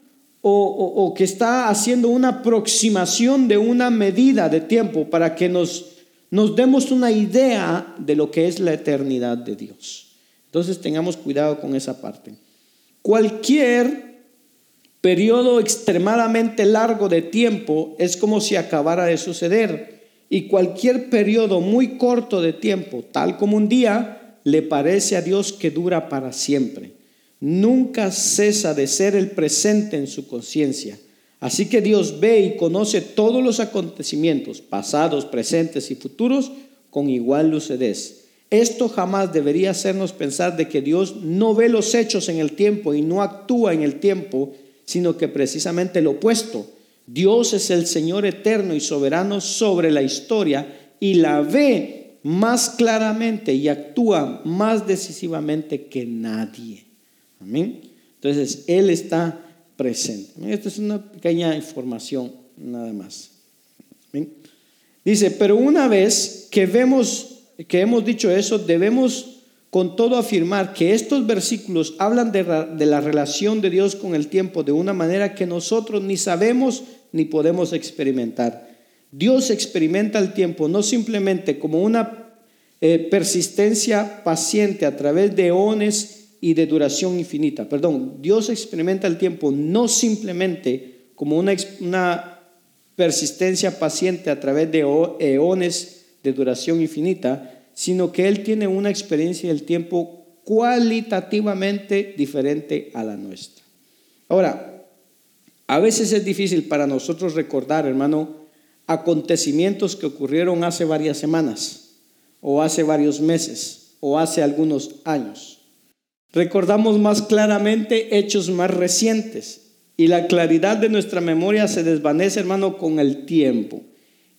o, o, que está haciendo una aproximación de una medida de tiempo para que nos nos demos una idea de lo que es la eternidad de Dios. Entonces tengamos cuidado con esa parte. Cualquier periodo extremadamente largo de tiempo es como si acabara de suceder y cualquier periodo muy corto de tiempo, tal como un día, le parece a Dios que dura para siempre. Nunca cesa de ser el presente en su conciencia Así que Dios ve y conoce todos los acontecimientos, pasados, presentes y futuros, con igual lucidez. Esto jamás debería hacernos pensar de que Dios no ve los hechos en el tiempo y no actúa en el tiempo, sino que precisamente lo opuesto. Dios es el Señor eterno y soberano sobre la historia y la ve más claramente y actúa más decisivamente que nadie. Amén. Entonces, Él está presente. Esta es una pequeña información nada más. Dice, pero una vez que vemos que hemos dicho eso, debemos con todo afirmar que estos versículos hablan de, la relación de Dios con el tiempo de una manera que nosotros ni sabemos ni podemos experimentar. Dios experimenta el tiempo no simplemente como una eh, persistencia paciente a través de eones y de duración infinita. Perdón, Dios experimenta el tiempo no simplemente como una persistencia paciente a través de eones de duración infinita, sino que Él tiene una experiencia del tiempo cualitativamente diferente a la nuestra. Ahora, a veces es difícil para nosotros recordar, hermano, acontecimientos que ocurrieron hace varias semanas, o hace varios meses, o hace algunos años. Recordamos más claramente hechos más recientes y la claridad de nuestra memoria se desvanece, hermano, con el tiempo.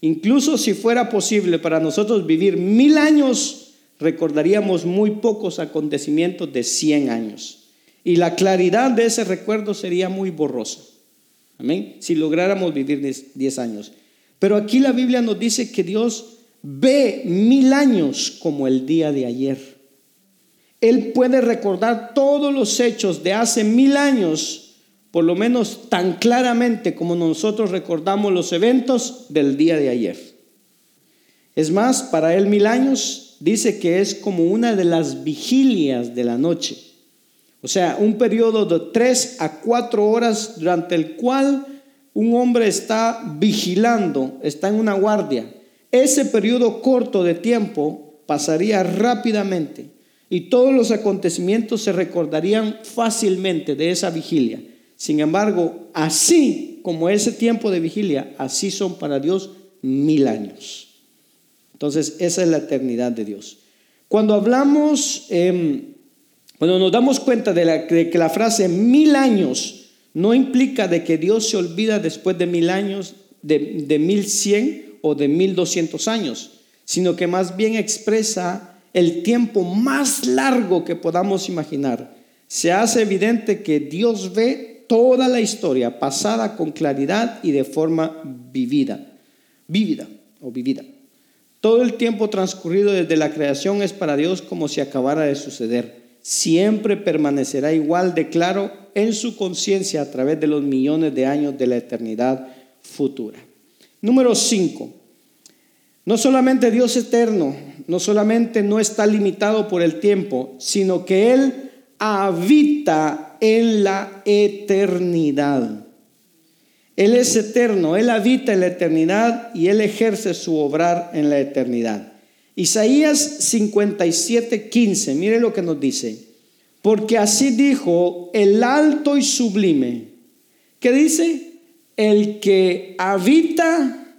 Incluso si fuera posible para nosotros vivir mil años, recordaríamos muy pocos acontecimientos de cien años. Y la claridad de ese recuerdo sería muy borrosa. Amén. Si lográramos vivir diez años. Pero aquí la Biblia nos dice que Dios ve mil años como el día de ayer. Él puede recordar todos los hechos de hace mil años, por lo menos tan claramente como nosotros recordamos los eventos del día de ayer. Es más, para él mil años dice que es como una de las vigilias de la noche. O sea, un periodo de tres a cuatro horas durante el cual un hombre está vigilando, está en una guardia. Ese periodo corto de tiempo pasaría rápidamente y todos los acontecimientos se recordarían fácilmente de esa vigilia. Sin embargo, así como ese tiempo de vigilia, así son para Dios mil años. Entonces, esa es la eternidad de Dios. Cuando hablamos, em, cuando nos damos cuenta de, que la frase mil años no implica de que Dios se olvida después de mil años, de, de mil cien o de mil doscientos años, sino que más bien expresa el tiempo más largo que podamos imaginar, se hace evidente que Dios ve toda la historia pasada con claridad y de forma vivida, vívida o vivida. Todo el tiempo transcurrido desde la creación es para Dios como si acabara de suceder. siempre permanecerá igual de claro en su conciencia a través de los millones de años de la eternidad futura. Número 5. No solamente Dios eterno, no solamente no está limitado por el tiempo, sino que Él habita en la eternidad. Él es eterno, Él habita en la eternidad y Él ejerce su obrar en la eternidad. Isaías 57, 15, mire lo que nos dice. Porque así dijo el alto y sublime. ¿Qué dice? El que habita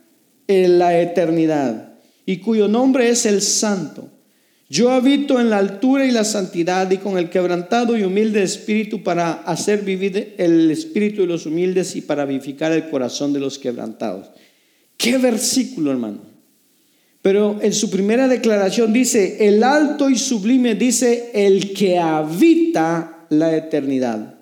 en la eternidad y cuyo nombre es el Santo. Yo habito en la altura y la santidad y con el quebrantado y humilde espíritu para hacer vivir el espíritu de los humildes y para vivificar el corazón de los quebrantados. Qué versículo, hermano. Pero en su primera declaración dice, el alto y sublime dice, el que habita la eternidad.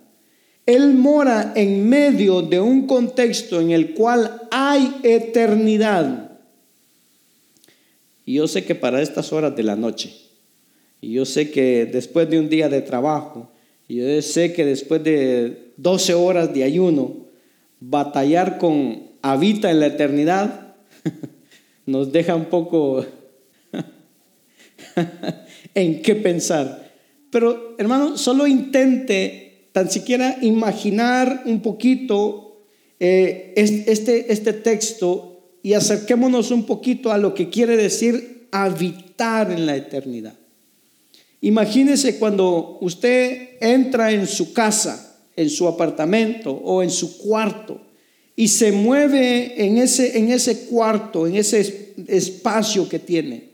Él mora en medio de un contexto en el cual hay eternidad. Y yo sé que para estas horas de la noche, y yo sé que después de un día de trabajo, y yo sé que después de 12 horas de ayuno, batallar con habita en la eternidad nos deja un poco en qué pensar. Pero hermano, solo intente tan siquiera imaginar un poquito eh, este, este texto y acerquémonos un poquito a lo que quiere decir habitar en la eternidad. Imagínese cuando usted entra en su casa, en su apartamento o en su cuarto y se mueve en ese, en ese cuarto, en ese espacio que tiene.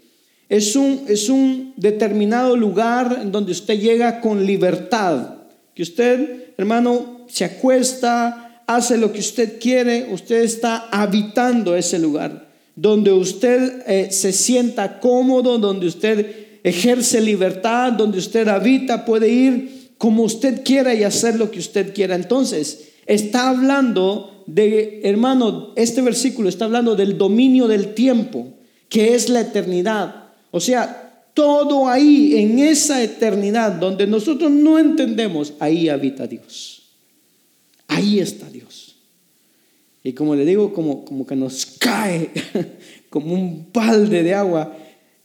Es un, es un determinado lugar en donde usted llega con libertad, que usted, hermano, se acuesta, hace lo que usted quiere, usted está habitando ese lugar, donde usted eh, se sienta cómodo, donde usted ejerce libertad, donde usted habita, puede ir como usted quiera y hacer lo que usted quiera. Entonces, está hablando de, hermano, este versículo está hablando del dominio del tiempo, que es la eternidad. O sea, todo ahí, en esa eternidad donde nosotros no entendemos, ahí habita Dios. Ahí está Dios. Y como le digo, como, como que nos cae como un balde de agua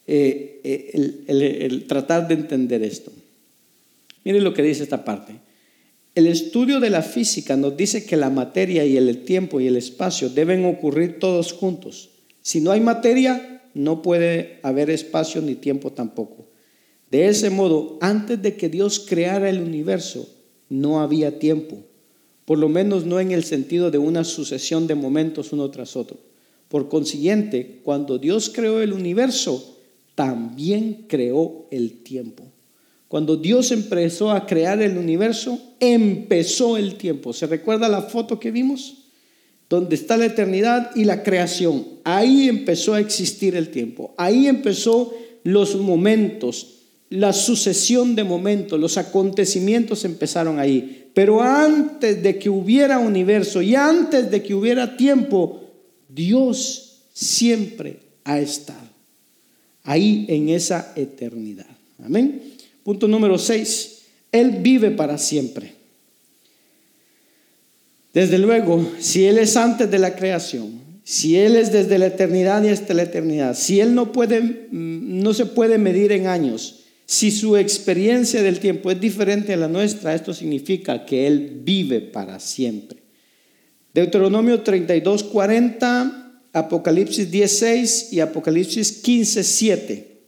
eh, eh, el, tratar de entender esto. Miren lo que dice esta parte. El estudio de la física nos dice que la materia y el tiempo y el espacio deben ocurrir todos juntos. Si no hay materia, no puede haber espacio ni tiempo tampoco. De ese modo, antes de que Dios creara el universo, no había tiempo, por lo menos no en el sentido de una sucesión de momentos uno tras otro. Por consiguiente, cuando Dios creó el universo, también creó el tiempo. Cuando Dios empezó a crear el universo, empezó el tiempo. ¿Se recuerda la foto que vimos? donde está la eternidad y la creación. Ahí empezó a existir el tiempo, ahí empezó los momentos, la sucesión de momentos, los acontecimientos empezaron ahí. Pero antes de que hubiera universo y antes de que hubiera tiempo, Dios siempre ha estado ahí en esa eternidad. Amén. Punto número 6. Él vive para siempre. Desde luego, si Él es antes de la creación, si Él es desde la eternidad y hasta la eternidad, si Él no, puede, mm, no se puede medir en años, si su experiencia del tiempo es diferente a la nuestra, esto significa que Él vive para siempre. Deuteronomio 32, 40, Apocalipsis 16 y Apocalipsis 15, 7.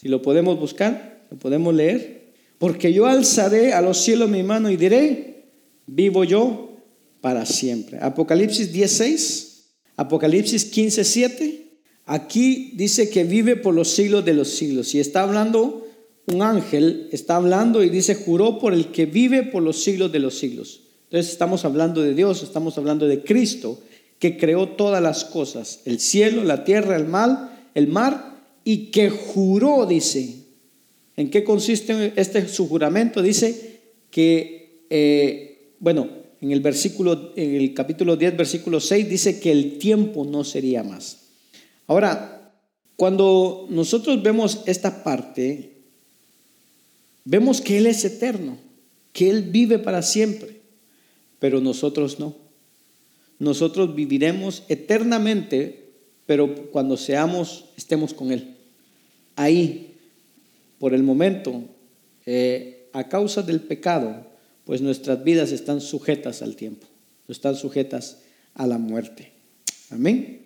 Si lo podemos buscar, lo podemos leer. Porque yo alzaré a los cielos mi mano y diré, vivo yo para siempre. Apocalipsis 16, Apocalipsis 15, 7. Aquí dice que vive por los siglos de los siglos. Y está hablando un ángel, está hablando y dice, juró por el que vive por los siglos de los siglos. Entonces estamos hablando de Dios, estamos hablando de Cristo, que creó todas las cosas, el cielo, la tierra, el mar, el mar, y que juró, dice. ¿En qué consiste este su juramento? Dice que eh, bueno, en el versículo, en el capítulo 10, versículo 6, dice que el tiempo no sería más. Ahora, cuando nosotros vemos esta parte, vemos que Él es eterno, que Él vive para siempre, pero nosotros no. Nosotros viviremos eternamente, pero cuando seamos, estemos con Él. Ahí, por el momento, eh, a causa del pecado, pues nuestras vidas están sujetas al tiempo, están sujetas a la muerte. Amén.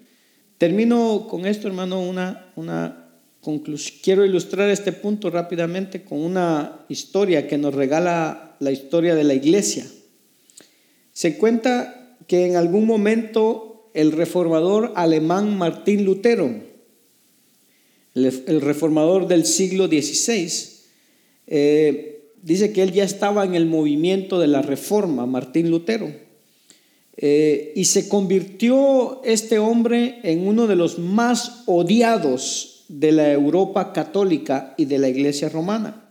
Termino con esto, hermano, una, conclusión. Quiero ilustrar este punto rápidamente con una historia que nos regala la historia de la iglesia. Se cuenta que en algún momento el reformador alemán Martín Lutero, el, reformador del siglo XVI, eh, dice que él ya estaba en el movimiento de la reforma, Martín Lutero. Eh, y se convirtió este hombre en uno de los más odiados de la Europa católica y de la iglesia romana.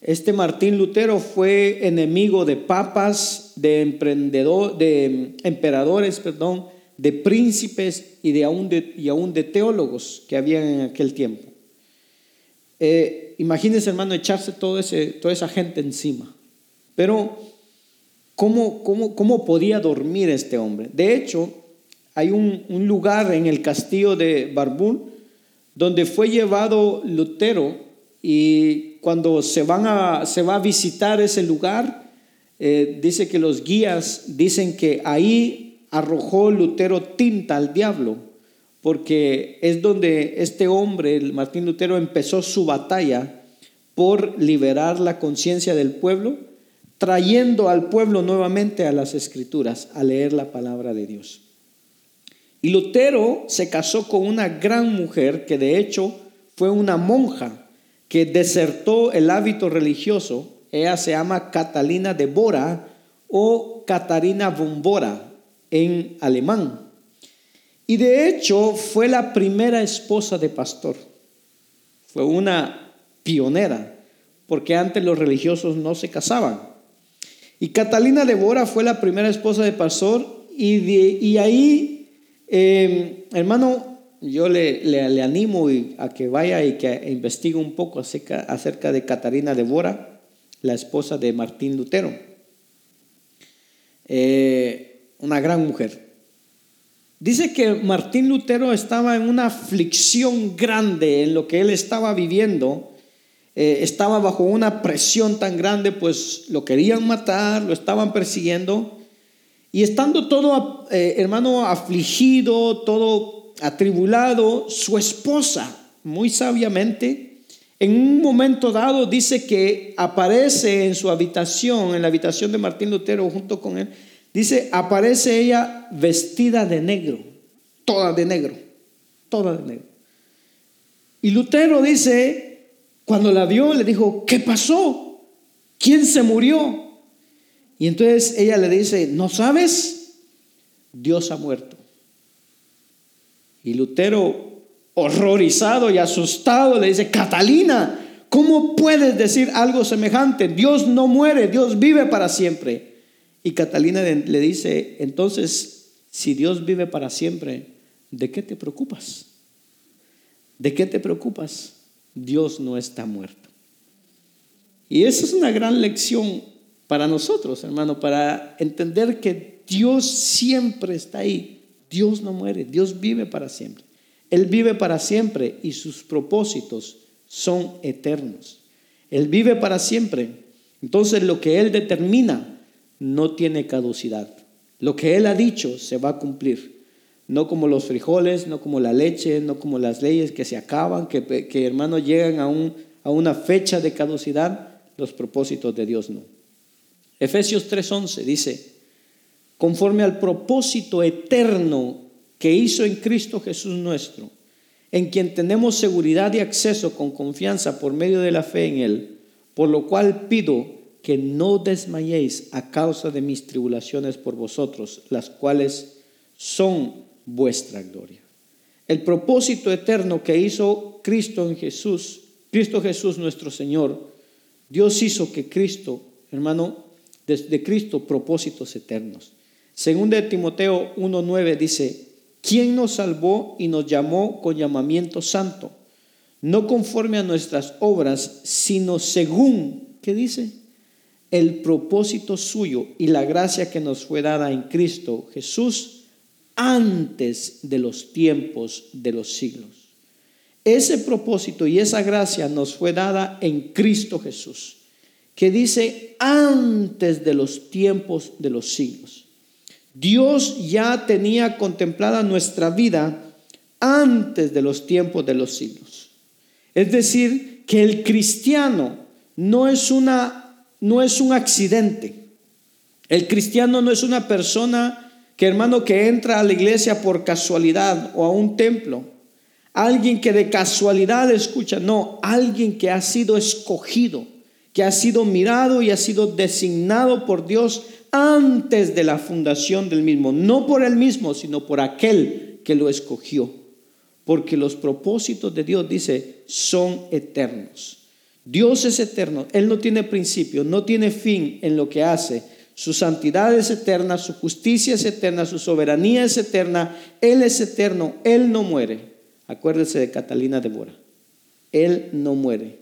Este Martín Lutero fue enemigo de papas, de, emprendedor, de emperadores, perdón, de príncipes y, de aún, de, y aún de teólogos que habían en aquel tiempo. Eh, imagínense, hermano, echarse todo ese, toda esa gente encima. Pero ¿Cómo, cómo, podía dormir este hombre? De hecho, hay un, lugar en el castillo de Barbún donde fue llevado Lutero y cuando se, van a, se va a visitar ese lugar, eh, dice que los guías dicen que ahí arrojó Lutero tinta al diablo, porque es donde este hombre, el Martín Lutero, empezó su batalla por liberar la conciencia del pueblo trayendo al pueblo nuevamente a las escrituras, a leer la palabra de Dios. Y Lutero se casó con una gran mujer que de hecho fue una monja que desertó el hábito religioso. Ella se llama Catalina de Bora o Catarina von Bora en alemán. Y de hecho fue la primera esposa de pastor. Fue una pionera, porque antes los religiosos no se casaban. Y Catalina de Bora fue la primera esposa de pastor y, ahí, em, hermano, yo le, animo a que vaya y que investigue un poco acerca, acerca de Catalina de Bora, la esposa de Martín Lutero. Eh, una gran mujer. Dice que Martín Lutero estaba en una aflicción grande en lo que él estaba viviendo eh, estaba bajo una presión tan grande, pues lo querían matar, lo estaban persiguiendo. Y estando todo, eh, hermano, afligido, todo atribulado, su esposa, muy sabiamente, en un momento dado dice que aparece en su habitación, en la habitación de Martín Lutero junto con él, dice, aparece ella vestida de negro, toda de negro, toda de negro. Y Lutero dice, cuando la vio, le dijo, ¿qué pasó? ¿Quién se murió? Y entonces ella le dice, ¿no sabes? Dios ha muerto. Y Lutero, horrorizado y asustado, le dice, Catalina, ¿cómo puedes decir algo semejante? Dios no muere, Dios vive para siempre. Y Catalina le dice, entonces, si Dios vive para siempre, ¿de qué te preocupas? ¿De qué te preocupas? Dios no está muerto. Y esa es una gran lección para nosotros, hermano, para entender que Dios siempre está ahí. Dios no muere, Dios vive para siempre. Él vive para siempre y sus propósitos son eternos. Él vive para siempre. Entonces lo que Él determina no tiene caducidad. Lo que Él ha dicho se va a cumplir no como los frijoles, no como la leche, no como las leyes que se acaban, que, hermanos llegan a, un, a una fecha de caducidad, los propósitos de Dios no. Efesios 3:11 dice, conforme al propósito eterno que hizo en Cristo Jesús nuestro, en quien tenemos seguridad y acceso con confianza por medio de la fe en Él, por lo cual pido que no desmayéis a causa de mis tribulaciones por vosotros, las cuales son vuestra gloria. El propósito eterno que hizo Cristo en Jesús, Cristo Jesús nuestro Señor, Dios hizo que Cristo, hermano, desde Cristo propósitos eternos. Según de Timoteo 1.9 dice, ¿quién nos salvó y nos llamó con llamamiento santo? no conforme a nuestras obras, sino según, ¿qué dice? El propósito suyo y la gracia que nos fue dada en Cristo Jesús antes de los tiempos de los siglos. Ese propósito y esa gracia nos fue dada en Cristo Jesús, que dice antes de los tiempos de los siglos. Dios ya tenía contemplada nuestra vida antes de los tiempos de los siglos. Es decir, que el cristiano no es una no es un accidente. El cristiano no es una persona que hermano que entra a la iglesia por casualidad o a un templo. Alguien que de casualidad escucha, no, alguien que ha sido escogido, que ha sido mirado y ha sido designado por Dios antes de la fundación del mismo, no por él mismo, sino por aquel que lo escogió. Porque los propósitos de Dios, dice, son eternos. Dios es eterno, Él no tiene principio, no tiene fin en lo que hace. Su santidad es eterna, su justicia es eterna, su soberanía es eterna, Él es eterno, Él no muere. Acuérdese de Catalina de Bora, Él no muere.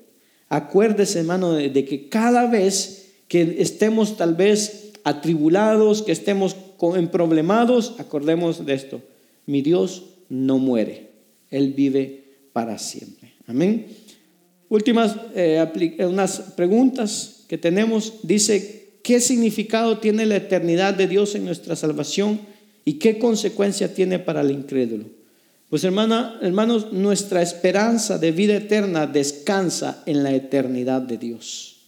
Acuérdese, hermano, de que cada vez que estemos tal vez atribulados, que estemos en problemados, acordemos de esto. Mi Dios no muere. Él vive para siempre. Amén. Últimas eh, unas preguntas que tenemos. Dice, ¿qué significado tiene la eternidad de Dios en nuestra salvación y qué consecuencia tiene para el incrédulo? Pues hermana, hermanos, nuestra esperanza de vida eterna descansa en la eternidad de Dios.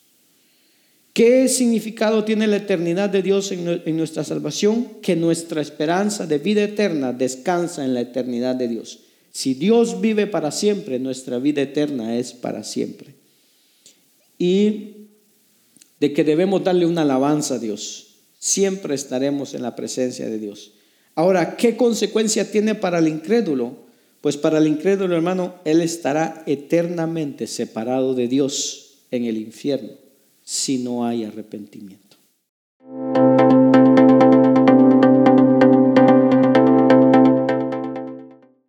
¿Qué significado tiene la eternidad de Dios en nuestra salvación? Que nuestra esperanza de vida eterna descansa en la eternidad de Dios. Si Dios vive para siempre, nuestra vida eterna es para siempre. Y de que debemos darle una alabanza a Dios. Siempre estaremos en la presencia de Dios. Ahora, ¿qué consecuencia tiene para el incrédulo? Pues para el incrédulo, hermano, él estará eternamente separado de Dios en el infierno si no hay arrepentimiento.